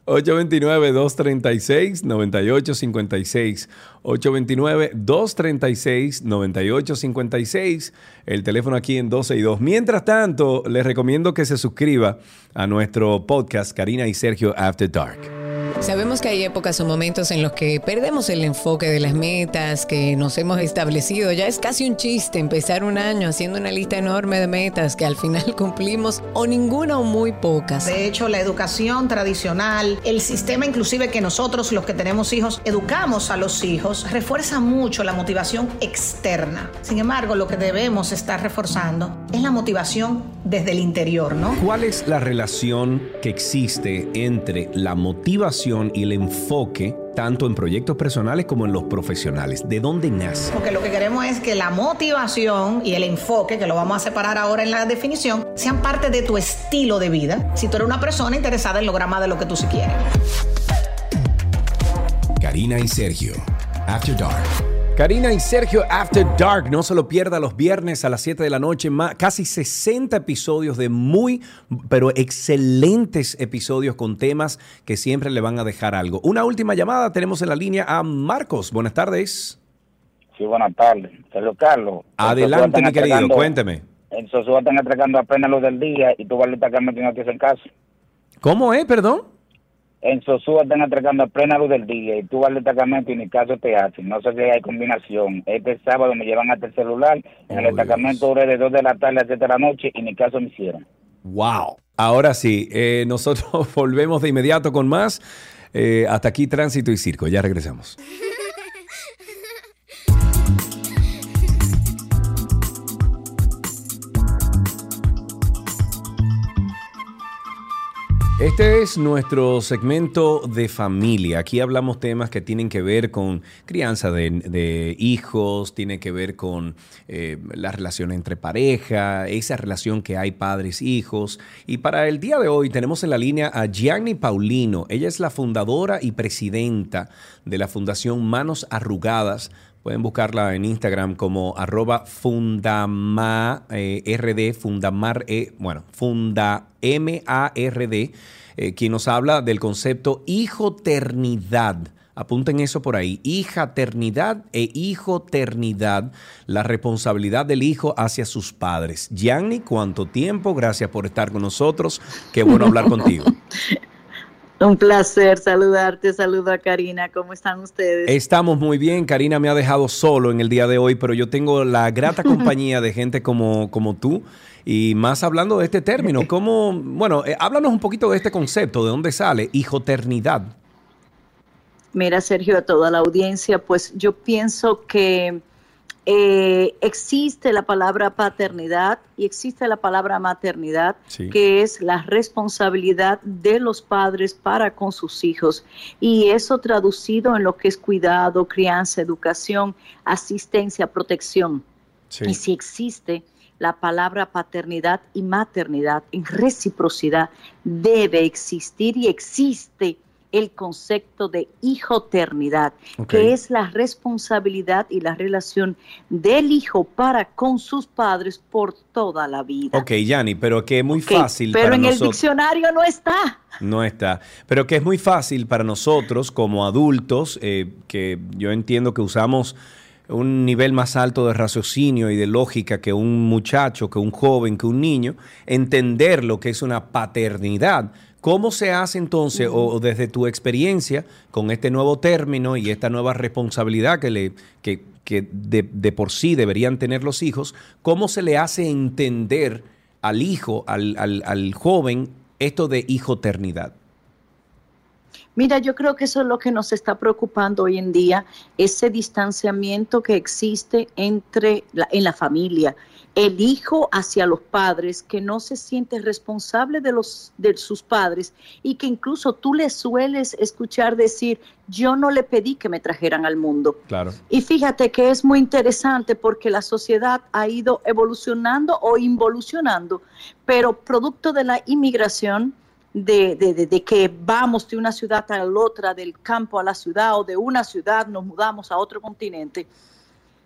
829-236-9856. 829-236-9856. El teléfono aquí en 12 y 2. Mientras tanto, les recomiendo que se suscriba a nuestro podcast Karina y Sergio After Dark. Sabemos que hay épocas o momentos en los que perdemos el enfoque de las metas que nos hemos establecido. Ya es casi un chiste empezar un año haciendo una lista enorme de metas que al final cumplimos o ninguna o muy pocas. De hecho, la educación tradicional, el sistema inclusive que nosotros los que tenemos hijos educamos a los hijos, refuerza mucho la motivación externa. Sin embargo, lo que debemos estar reforzando es la motivación desde el interior, ¿no? ¿Cuál es la relación que existe entre la motivación y el enfoque tanto en proyectos personales como en los profesionales? ¿De dónde nace? Porque lo que queremos es que la motivación y el enfoque, que lo vamos a separar ahora en la definición, sean parte de tu estilo de vida. Si tú eres una persona interesada en lograr más de lo que tú sí quieres. Karina y Sergio, After Dark. Karina y Sergio After Dark, no se lo pierda los viernes a las 7 de la noche, más, casi 60 episodios de muy, pero excelentes episodios con temas que siempre le van a dejar algo. Una última llamada, tenemos en la línea a Marcos. Buenas tardes. Sí, buenas tardes. Sergio Carlos. Adelante, mi querido, cuénteme. En Sosúa están entregando apenas los del día y tú vas a que no te hacen caso. ¿Cómo es, perdón? En Sosúa están atracando a plena luz del día y tú vas al destacamento y ni caso te hacen. No sé si hay combinación. Este sábado me llevan hasta el celular. En el destacamento duré de 2 de la tarde a 7 de la noche y ni caso me hicieron. Wow. Ahora sí, eh, nosotros volvemos de inmediato con más. Eh, hasta aquí Tránsito y Circo. Ya regresamos. Este es nuestro segmento de familia. Aquí hablamos temas que tienen que ver con crianza de, hijos, tiene que ver con eh, la relación entre pareja, esa relación que hay padres-hijos. Y para el día de hoy tenemos en la línea a Gianni Paulino. Ella es la fundadora y presidenta de la Fundación Manos Arrugadas Pueden buscarla en Instagram como arroba fundamar, eh, fundamar, eh, bueno, funda M-A-R-D, eh, quien nos habla del concepto hijoternidad. Apunten eso por ahí. Hijaternidad e hijoternidad, la responsabilidad del hijo hacia sus padres. Gianni, ¿cuánto tiempo? Gracias por estar con nosotros. Qué bueno hablar contigo. Un placer saludarte, saludo a Karina, ¿cómo están ustedes? Estamos muy bien, Karina me ha dejado solo en el día de hoy, pero yo tengo la grata compañía de gente como, como tú. Y más hablando de este término, ¿cómo, bueno, eh, háblanos un poquito de este concepto, de dónde sale, hijoternidad. Mira, Sergio, a toda la audiencia, pues yo pienso que eh, existe la palabra paternidad y existe la palabra maternidad, que es la responsabilidad de los padres para con sus hijos. Y eso traducido en lo que es cuidado, crianza, educación, asistencia, protección. Y si existe la palabra paternidad y maternidad en reciprocidad, debe existir y existe el concepto de hijoternidad, que es la responsabilidad y la relación del hijo para con sus padres por toda la vida. Ok, Yanni, pero que es muy fácil. Pero en el diccionario no está. No está. Pero que es muy fácil para nosotros como adultos, eh, que yo entiendo que usamos un nivel más alto de raciocinio y de lógica que un muchacho, que un joven, que un niño, entender lo que es una paternidad. ¿Cómo se hace entonces, o, desde tu experiencia con este nuevo término y esta nueva responsabilidad que, le, que, de, por sí deberían tener los hijos, cómo se le hace entender al hijo, al, al joven, esto de hijoternidad? Mira, yo creo que eso es lo que nos está preocupando hoy en día, ese distanciamiento que existe entre la, en la familia, el hijo hacia los padres que no se siente responsable de los de sus padres y que incluso tú le sueles escuchar decir, "Yo no le pedí que me trajeran al mundo." Claro. Y fíjate que es muy interesante porque la sociedad ha ido evolucionando o involucionando, pero producto de la inmigración de, de, de, que vamos de una ciudad a la otra, del campo a la ciudad o de una ciudad nos mudamos a otro continente.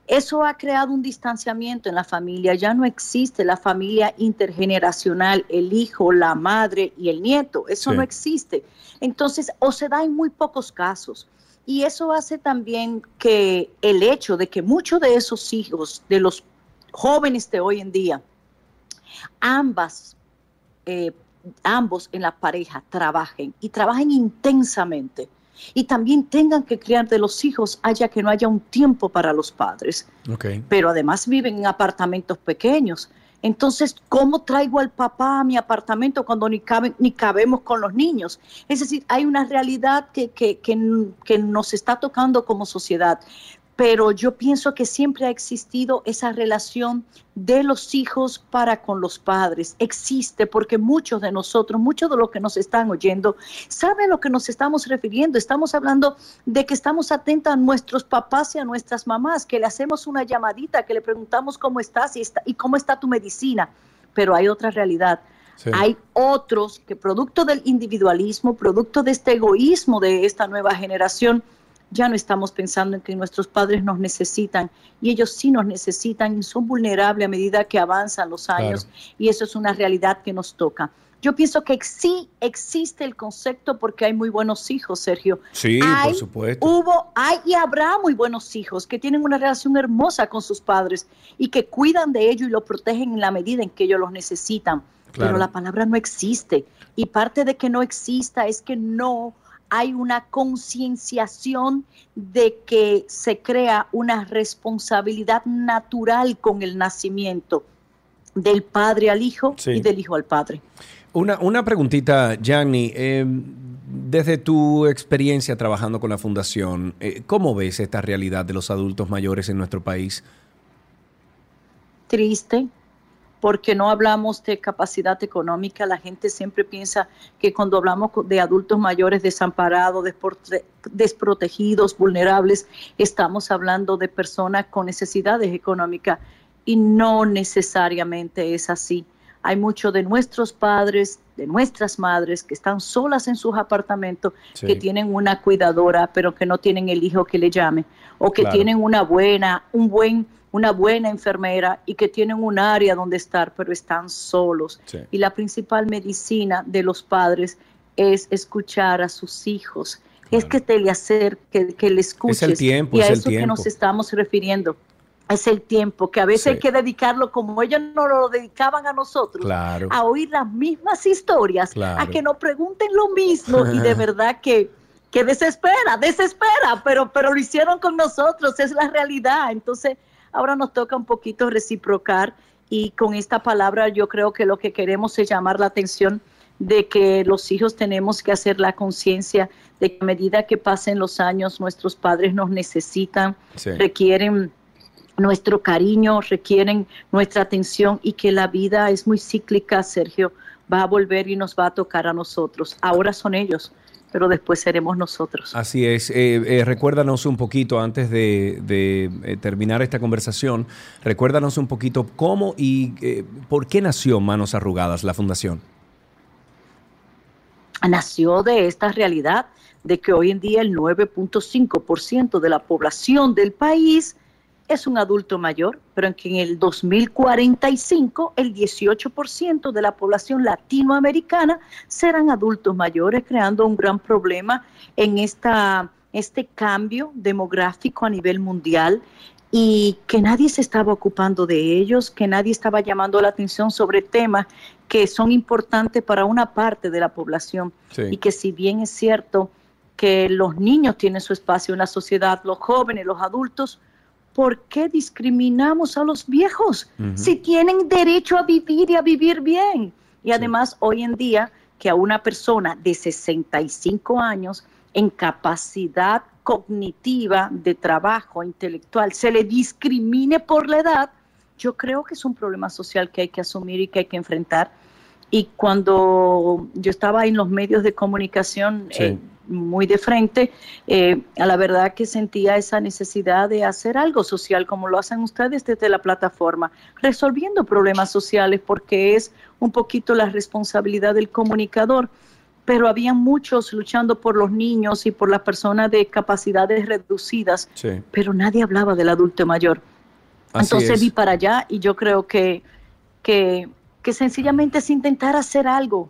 Eso ha creado un distanciamiento en la familia. Ya no existe la familia intergeneracional, el hijo, la madre y el nieto. Eso no existe. Entonces, o se da en muy pocos casos. Y eso hace también que el hecho de que muchos de esos hijos, de los jóvenes de hoy en día, ambas eh, ambos en la pareja trabajen y trabajen intensamente y también tengan que criar de los hijos haya que no haya un tiempo para los padres. Pero además viven en apartamentos pequeños. Entonces, ¿cómo traigo al papá a mi apartamento cuando ni, ni cabemos con los niños? Es decir, hay una realidad que, que, que nos está tocando como sociedad pero yo pienso que siempre ha existido esa relación de los hijos para con los padres. Existe porque muchos de nosotros, muchos de los que nos están oyendo, saben a lo que nos estamos refiriendo. Estamos hablando de que estamos atentos a nuestros papás y a nuestras mamás, que le hacemos una llamadita, que le preguntamos cómo estás y, y cómo está tu medicina. Pero hay otra realidad. Hay otros que producto del individualismo, producto de este egoísmo de esta nueva generación, ya no estamos pensando en que nuestros padres nos necesitan y ellos sí nos necesitan y son vulnerables a medida que avanzan los años y eso es una realidad que nos toca. Yo pienso que sí existe el concepto porque hay muy buenos hijos, Sergio. Sí, por supuesto. Hubo, hay y habrá muy buenos hijos que tienen una relación hermosa con sus padres y que cuidan de ellos y los protegen en la medida en que ellos los necesitan. Claro. Pero la palabra no existe. Y parte de que no exista es que no hay una concienciación de que se crea una responsabilidad natural con el nacimiento del padre al hijo Sí. y del hijo al padre. Una, una preguntita, Gianni. eh, desde tu experiencia trabajando con la fundación, eh, ¿cómo ves esta realidad de los adultos mayores en nuestro país? triste porque no hablamos de capacidad económica. La gente siempre piensa que cuando hablamos de adultos mayores desamparados, desprotegidos, vulnerables, estamos hablando de personas con necesidades económicas y no necesariamente es así. Hay muchos de nuestros padres, de nuestras madres que están solas en sus apartamentos, Sí. que tienen una cuidadora, pero que no tienen el hijo que le llame, o que Claro. tienen una buena, un buen, una buena enfermera y que tienen un área donde estar, pero están solos. Sí. Y la principal medicina de los padres es escuchar a sus hijos. Es que te le acerque, que le escuches. tiempo, y a es el eso que tiempo. nos estamos refiriendo. Es el tiempo, que a veces Sí. hay que dedicarlo como ellos nos lo dedicaban a nosotros, Claro. a oír las mismas historias, Claro. a que nos pregunten lo mismo y de verdad que, que desespera, desespera, pero, pero lo hicieron con nosotros, es la realidad. Entonces, ahora nos toca un poquito reciprocar y con esta palabra yo creo que lo que queremos es llamar la atención de que los hijos tenemos que hacer la conciencia de que a medida que pasen los años nuestros padres nos necesitan, Sí. requieren nuestro cariño, requieren nuestra atención y que la vida es muy cíclica, Sergio, va a volver y nos va a tocar a nosotros. Ahora son ellos, pero después seremos nosotros. Así es. Eh, eh, recuérdanos un poquito, antes de, de, eh, terminar esta conversación, recuérdanos un poquito cómo y eh, por qué nació Manos Arrugadas, la fundación. nació de esta realidad de que hoy en día el 9.5% de la población del país es un adulto mayor, pero en que en el 2045 el 18% de la población latinoamericana serán adultos mayores, creando un gran problema en esta, este cambio demográfico a nivel mundial y que nadie se estaba ocupando de ellos, que nadie estaba llamando la atención sobre temas que son importantes para una parte de la población Sí. y que si bien es cierto que los niños tienen su espacio en la sociedad, los jóvenes, los adultos, ¿por qué discriminamos a los viejos? Si tienen derecho a vivir y a vivir bien. Y además hoy en día que a una persona de 65 años en capacidad cognitiva de trabajo intelectual se le discrimine por la edad, yo creo que es un problema social que hay que asumir y que hay que enfrentar. Y cuando yo estaba en los medios de comunicación Sí. eh, muy de frente, eh, a la verdad que sentía esa necesidad de hacer algo social como lo hacen ustedes desde la plataforma, resolviendo problemas sociales porque es un poquito la responsabilidad del comunicador. Pero había muchos luchando por los niños y por las personas de capacidades reducidas, Sí. pero nadie hablaba del adulto mayor. Así Entonces es. vi para allá y yo creo que, que, que sencillamente es intentar hacer algo,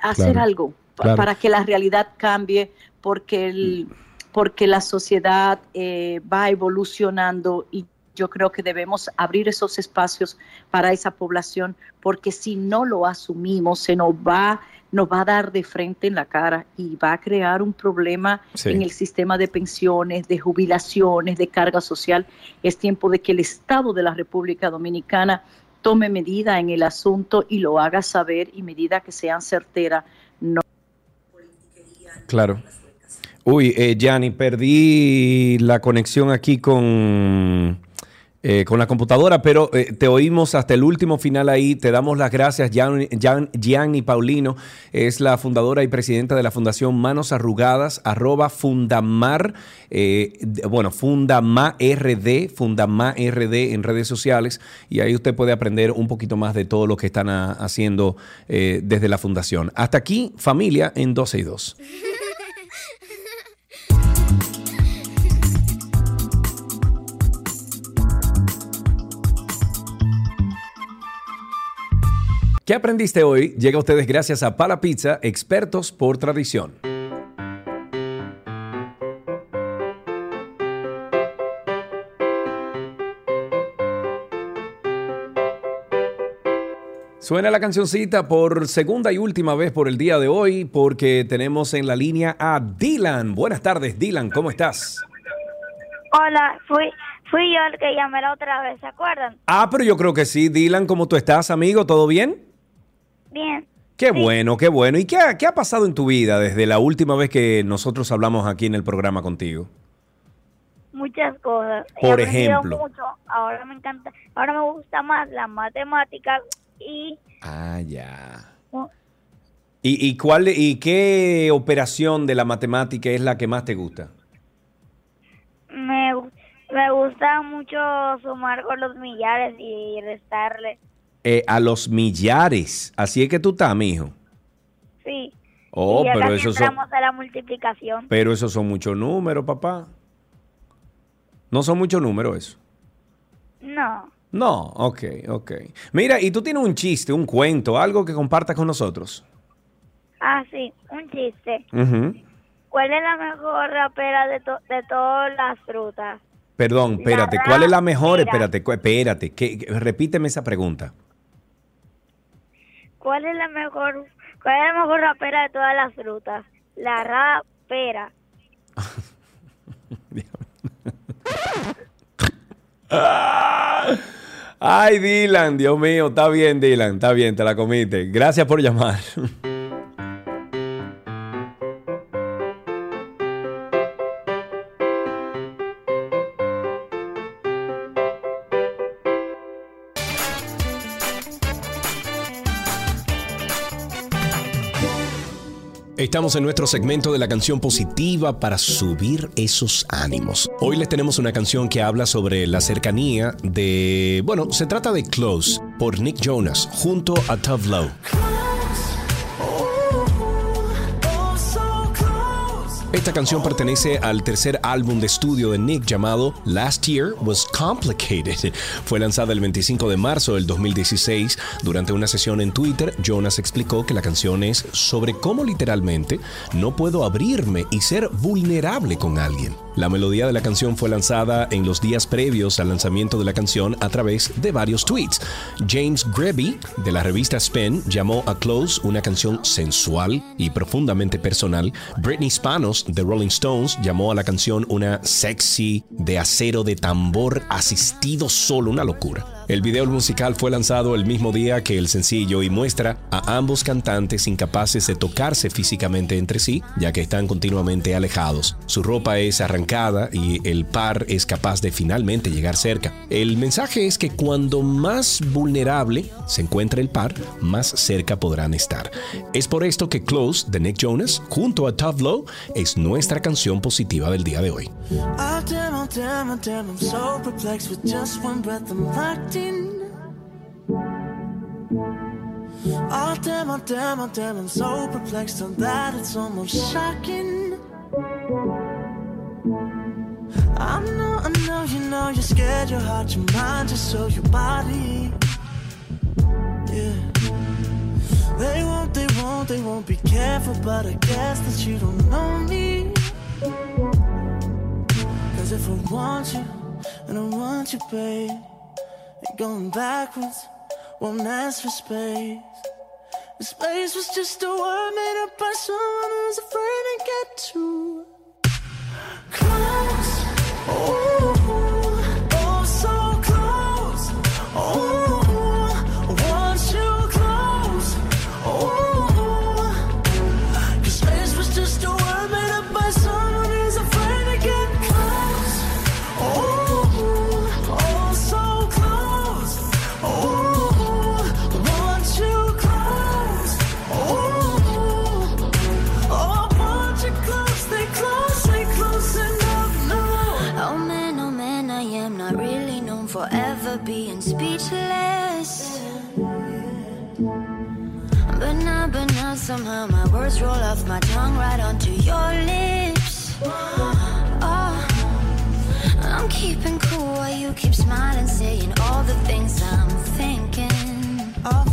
hacer Claro, algo claro. para que la realidad cambie, porque, el, porque la sociedad eh, va evolucionando y yo creo que debemos abrir esos espacios para esa población, porque si no lo asumimos, se nos va, nos va a dar de frente en la cara y va a crear un problema Sí. en el sistema de pensiones, de jubilaciones, de carga social. Es tiempo de que el Estado de la República Dominicana tome medida en el asunto y lo haga saber y medida que sean certeras. No Claro. Uy, eh, Gianni, perdí la conexión aquí con, eh, con la computadora, pero eh, te oímos hasta el último final ahí. Te damos las gracias. Gian- Gian- Gianni Paulino es la fundadora y presidenta de la Fundación Manos Arrugadas, arroba Fundamar, eh, bueno, Fundamar RD, Fundamar RD en redes sociales. Y ahí usted puede aprender un poquito más de todo lo que están ah, haciendo eh, desde la Fundación. Hasta aquí, familia en 12 y 2. ¿Qué aprendiste hoy? Llega a ustedes gracias a Pala Pizza, expertos por tradición. Suena la cancioncita por segunda y última vez por el día de hoy porque tenemos en la línea a Dylan. Buenas tardes, Dylan, ¿cómo estás? Hola, fui, fui yo el que llamé la otra vez, ¿se acuerdan? Ah, pero yo creo que sí. Dylan, ¿cómo tú estás, amigo? ¿Todo bien? Bien. Qué bueno, qué bueno. ¿Y qué ha, qué ha pasado en tu vida desde la última vez que nosotros hablamos aquí en el programa contigo? Muchas cosas. Por ejemplo. mucho. Ahora me encanta, ahora me gusta más la matemática y Ah, ya. ¿Y, y cuál y qué operación de la matemática es la que más te gusta? me, gu- me gusta mucho sumar con los millares y restarle. Eh, a los millares. Así es que tú estás, mijo. Sí. Oh, y pero esos son, entramos a la multiplicación. pero esos son muchos números, papá. No son muchos números eso. No. No, ok, ok. Mira, y tú tienes un chiste, un cuento, algo que compartas con nosotros. Ah, sí, un chiste. ¿Cuál es la mejor rapera de, to- de todas las frutas? Perdón, espérate, ¿cuál es la mejor? Espérate, espérate, que, que- repíteme esa pregunta. ¿Cuál es la mejor cuál es la mejor rapera de todas las frutas? La rapera. Ay, Dylan, Dios mío, está bien, Dylan, está bien, te la comiste. Gracias por llamar. Estamos en nuestro segmento de la canción positiva para subir esos ánimos. Hoy les tenemos una canción que habla sobre la cercanía de, bueno, se trata de Close por Nick Jonas junto a Tough. Esta canción pertenece al tercer álbum de estudio de Nick llamado Last Year Was Complicated. Fue lanzada el 25 de marzo del 2016. Durante una sesión en Twitter, Jonas explicó que la canción es sobre cómo literalmente no puedo abrirme y ser vulnerable con alguien. La melodía de la canción fue lanzada en los días previos al lanzamiento de la canción a través de varios tweets. James Greby, de la revista Spin, llamó a Close una canción sensual y profundamente personal. Britney Spanos, de Rolling Stones, llamó a la canción una sexy de acero de tambor asistido solo, una locura. El video musical fue lanzado el mismo día que el sencillo y muestra a ambos cantantes incapaces de tocarse físicamente entre sí, ya que están continuamente alejados. Su ropa es arrancada y el par es capaz de finalmente llegar cerca. El mensaje es que cuando más vulnerable se encuentra el par, más cerca podrán estar. Es por esto que Close de Nick Jonas, junto a Tough Low, es nuestra canción positiva del día de hoy. I'm so perplexed with just one breath I'm locked. Oh damn, oh damn, oh damn, I'm so perplexed on that it's almost shocking. I know, I know, you know, you're scared, your heart, your mind, just so your body. Yeah. They won't, they won't, they won't be careful, but I guess that you don't know me. Cause if I want you, and I want you, babe, going backwards, won't ask for space. The space was just a word made up by someone who's afraid to get too close. Oh, Somehow my words roll off my tongue right onto your lips. Oh, I'm keeping cool while you keep smiling, saying all the things I'm thinking. Oh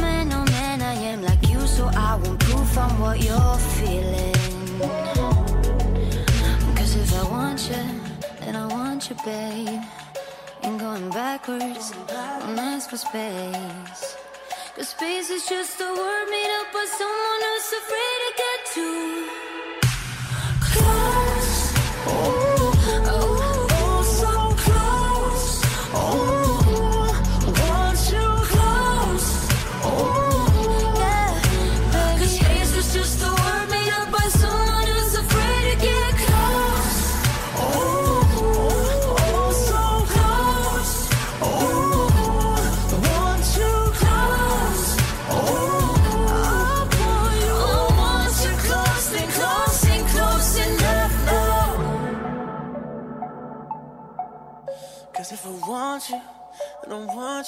man, oh man, I am like you, so I won't prove from what you're feeling. Cause if I want you, then I want you, babe. Ain't going backwards, don't ask for space. Cause space is just a word made up by someone who's afraid to get too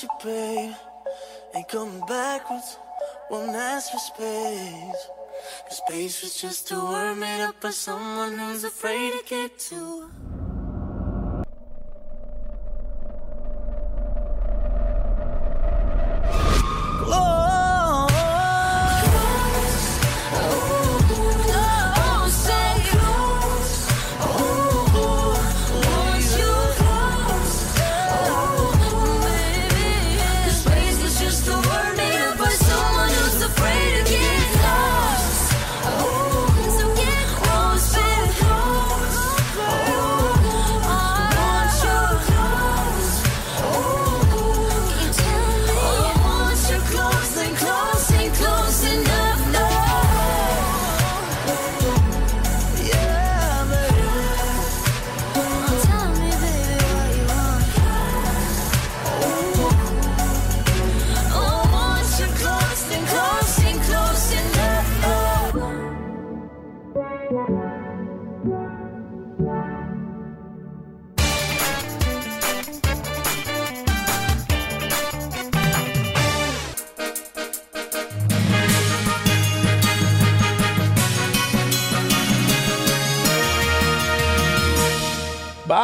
you, babe. Ain't coming backwards, won't ask for space. Cause space was just a word made up by someone who's afraid to get too.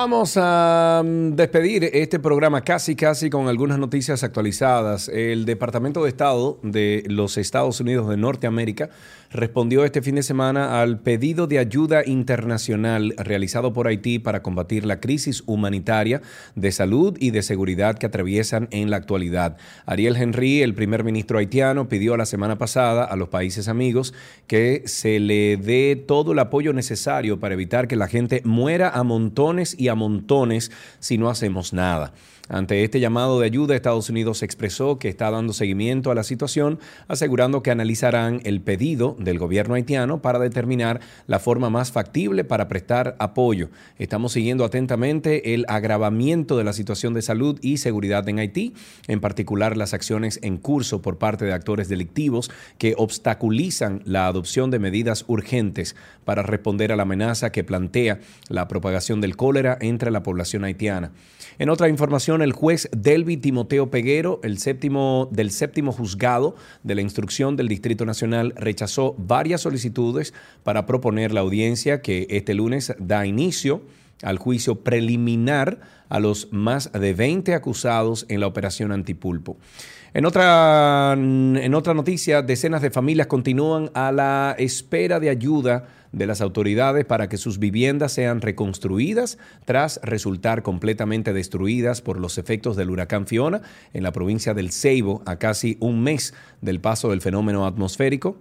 Vamos a mm, despedir este programa casi casi con algunas noticias actualizadas. El Departamento de Estado de los Estados Unidos de Norteamérica respondió este fin de semana al pedido de ayuda internacional realizado por Haití para combatir la crisis humanitaria de salud y de seguridad que atraviesan en la actualidad. Ariel Henry, el primer ministro haitiano, pidió la semana pasada a los países amigos que se le dé todo el apoyo necesario para evitar que la gente muera a montones y a montones si no hacemos nada. Ante este llamado de ayuda, Estados Unidos expresó que está dando seguimiento a la situación, asegurando que analizarán el pedido del gobierno haitiano para determinar la forma más factible para prestar apoyo. Estamos siguiendo atentamente el agravamiento de la situación de salud y seguridad en Haití, en particular las acciones en curso por parte de actores delictivos que obstaculizan la adopción de medidas urgentes para responder a la amenaza que plantea la propagación del cólera entre la población haitiana. En otra información, el juez Delvi Timoteo Peguero, el séptimo, del séptimo juzgado de la instrucción del Distrito Nacional, rechazó varias solicitudes para proponer la audiencia que este lunes da inicio al juicio preliminar a los más de 20 acusados en la operación Antipulpo. En otra, en otra noticia, decenas de familias continúan a la espera de ayuda de las autoridades para que sus viviendas sean reconstruidas tras resultar completamente destruidas por los efectos del huracán Fiona en la provincia del Ceibo a casi un mes del paso del fenómeno atmosférico.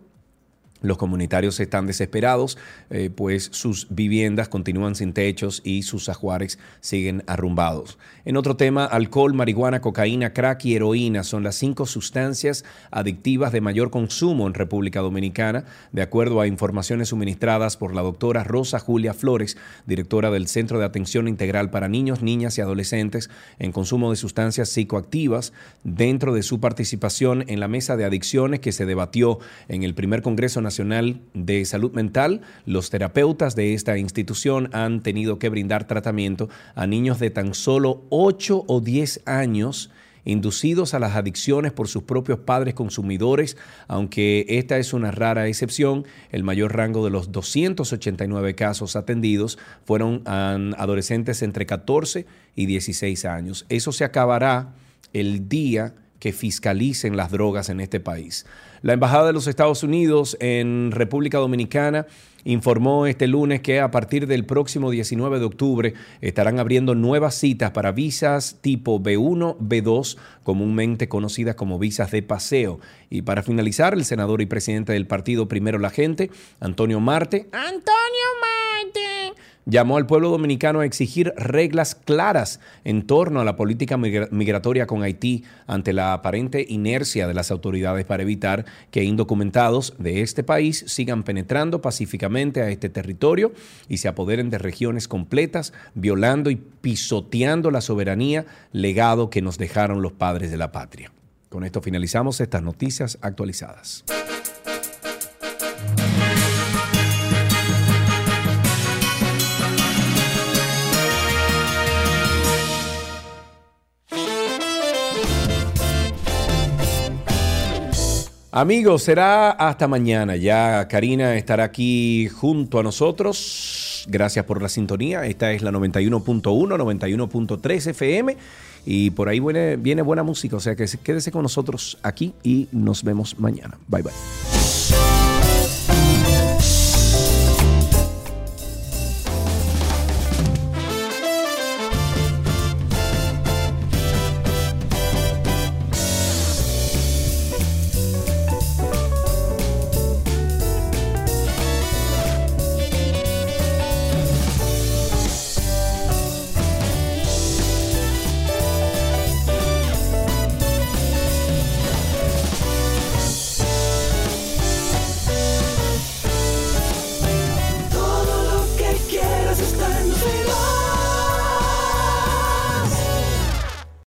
Los comunitarios están desesperados, eh, pues sus viviendas continúan sin techos y sus ajuares siguen arrumbados. En otro tema, alcohol, marihuana, cocaína, crack y heroína son las cinco sustancias adictivas de mayor consumo en República Dominicana, de acuerdo a informaciones suministradas por la doctora Rosa Julia Flores, directora del Centro de Atención Integral para Niños, Niñas y Adolescentes en consumo de sustancias psicoactivas, dentro de su participación en la mesa de adicciones que se debatió en el primer Congreso Nacional de Salud Mental, los terapeutas de esta institución han tenido que brindar tratamiento a niños de tan solo 8 o 10 años inducidos a las adicciones por sus propios padres consumidores, aunque esta es una rara excepción, el mayor rango de los 289 casos atendidos fueron adolescentes entre 14 y 16 años. Eso se acabará el día que fiscalicen las drogas en este país. La Embajada de los Estados Unidos en República Dominicana informó este lunes que a partir del próximo 19 de octubre estarán abriendo nuevas citas para visas tipo B1, B2, comúnmente conocidas como visas de paseo. Y para finalizar, el senador y presidente del partido Primero la Gente, Antonio Marte, Antonio Marte. Llamó al pueblo dominicano a exigir reglas claras en torno a la política migra- migratoria con Haití ante la aparente inercia de las autoridades para evitar que indocumentados de este país sigan penetrando pacíficamente a este territorio y se apoderen de regiones completas, violando y pisoteando la soberanía, legado que nos dejaron los padres de la patria. Con esto finalizamos estas noticias actualizadas. Amigos, será hasta mañana. Ya Karina estará aquí junto a nosotros. Gracias por la sintonía. Esta es la 91.1, 91.3 FM. Y por ahí viene, viene buena música. O sea que quédese con nosotros aquí y nos vemos mañana. Bye bye.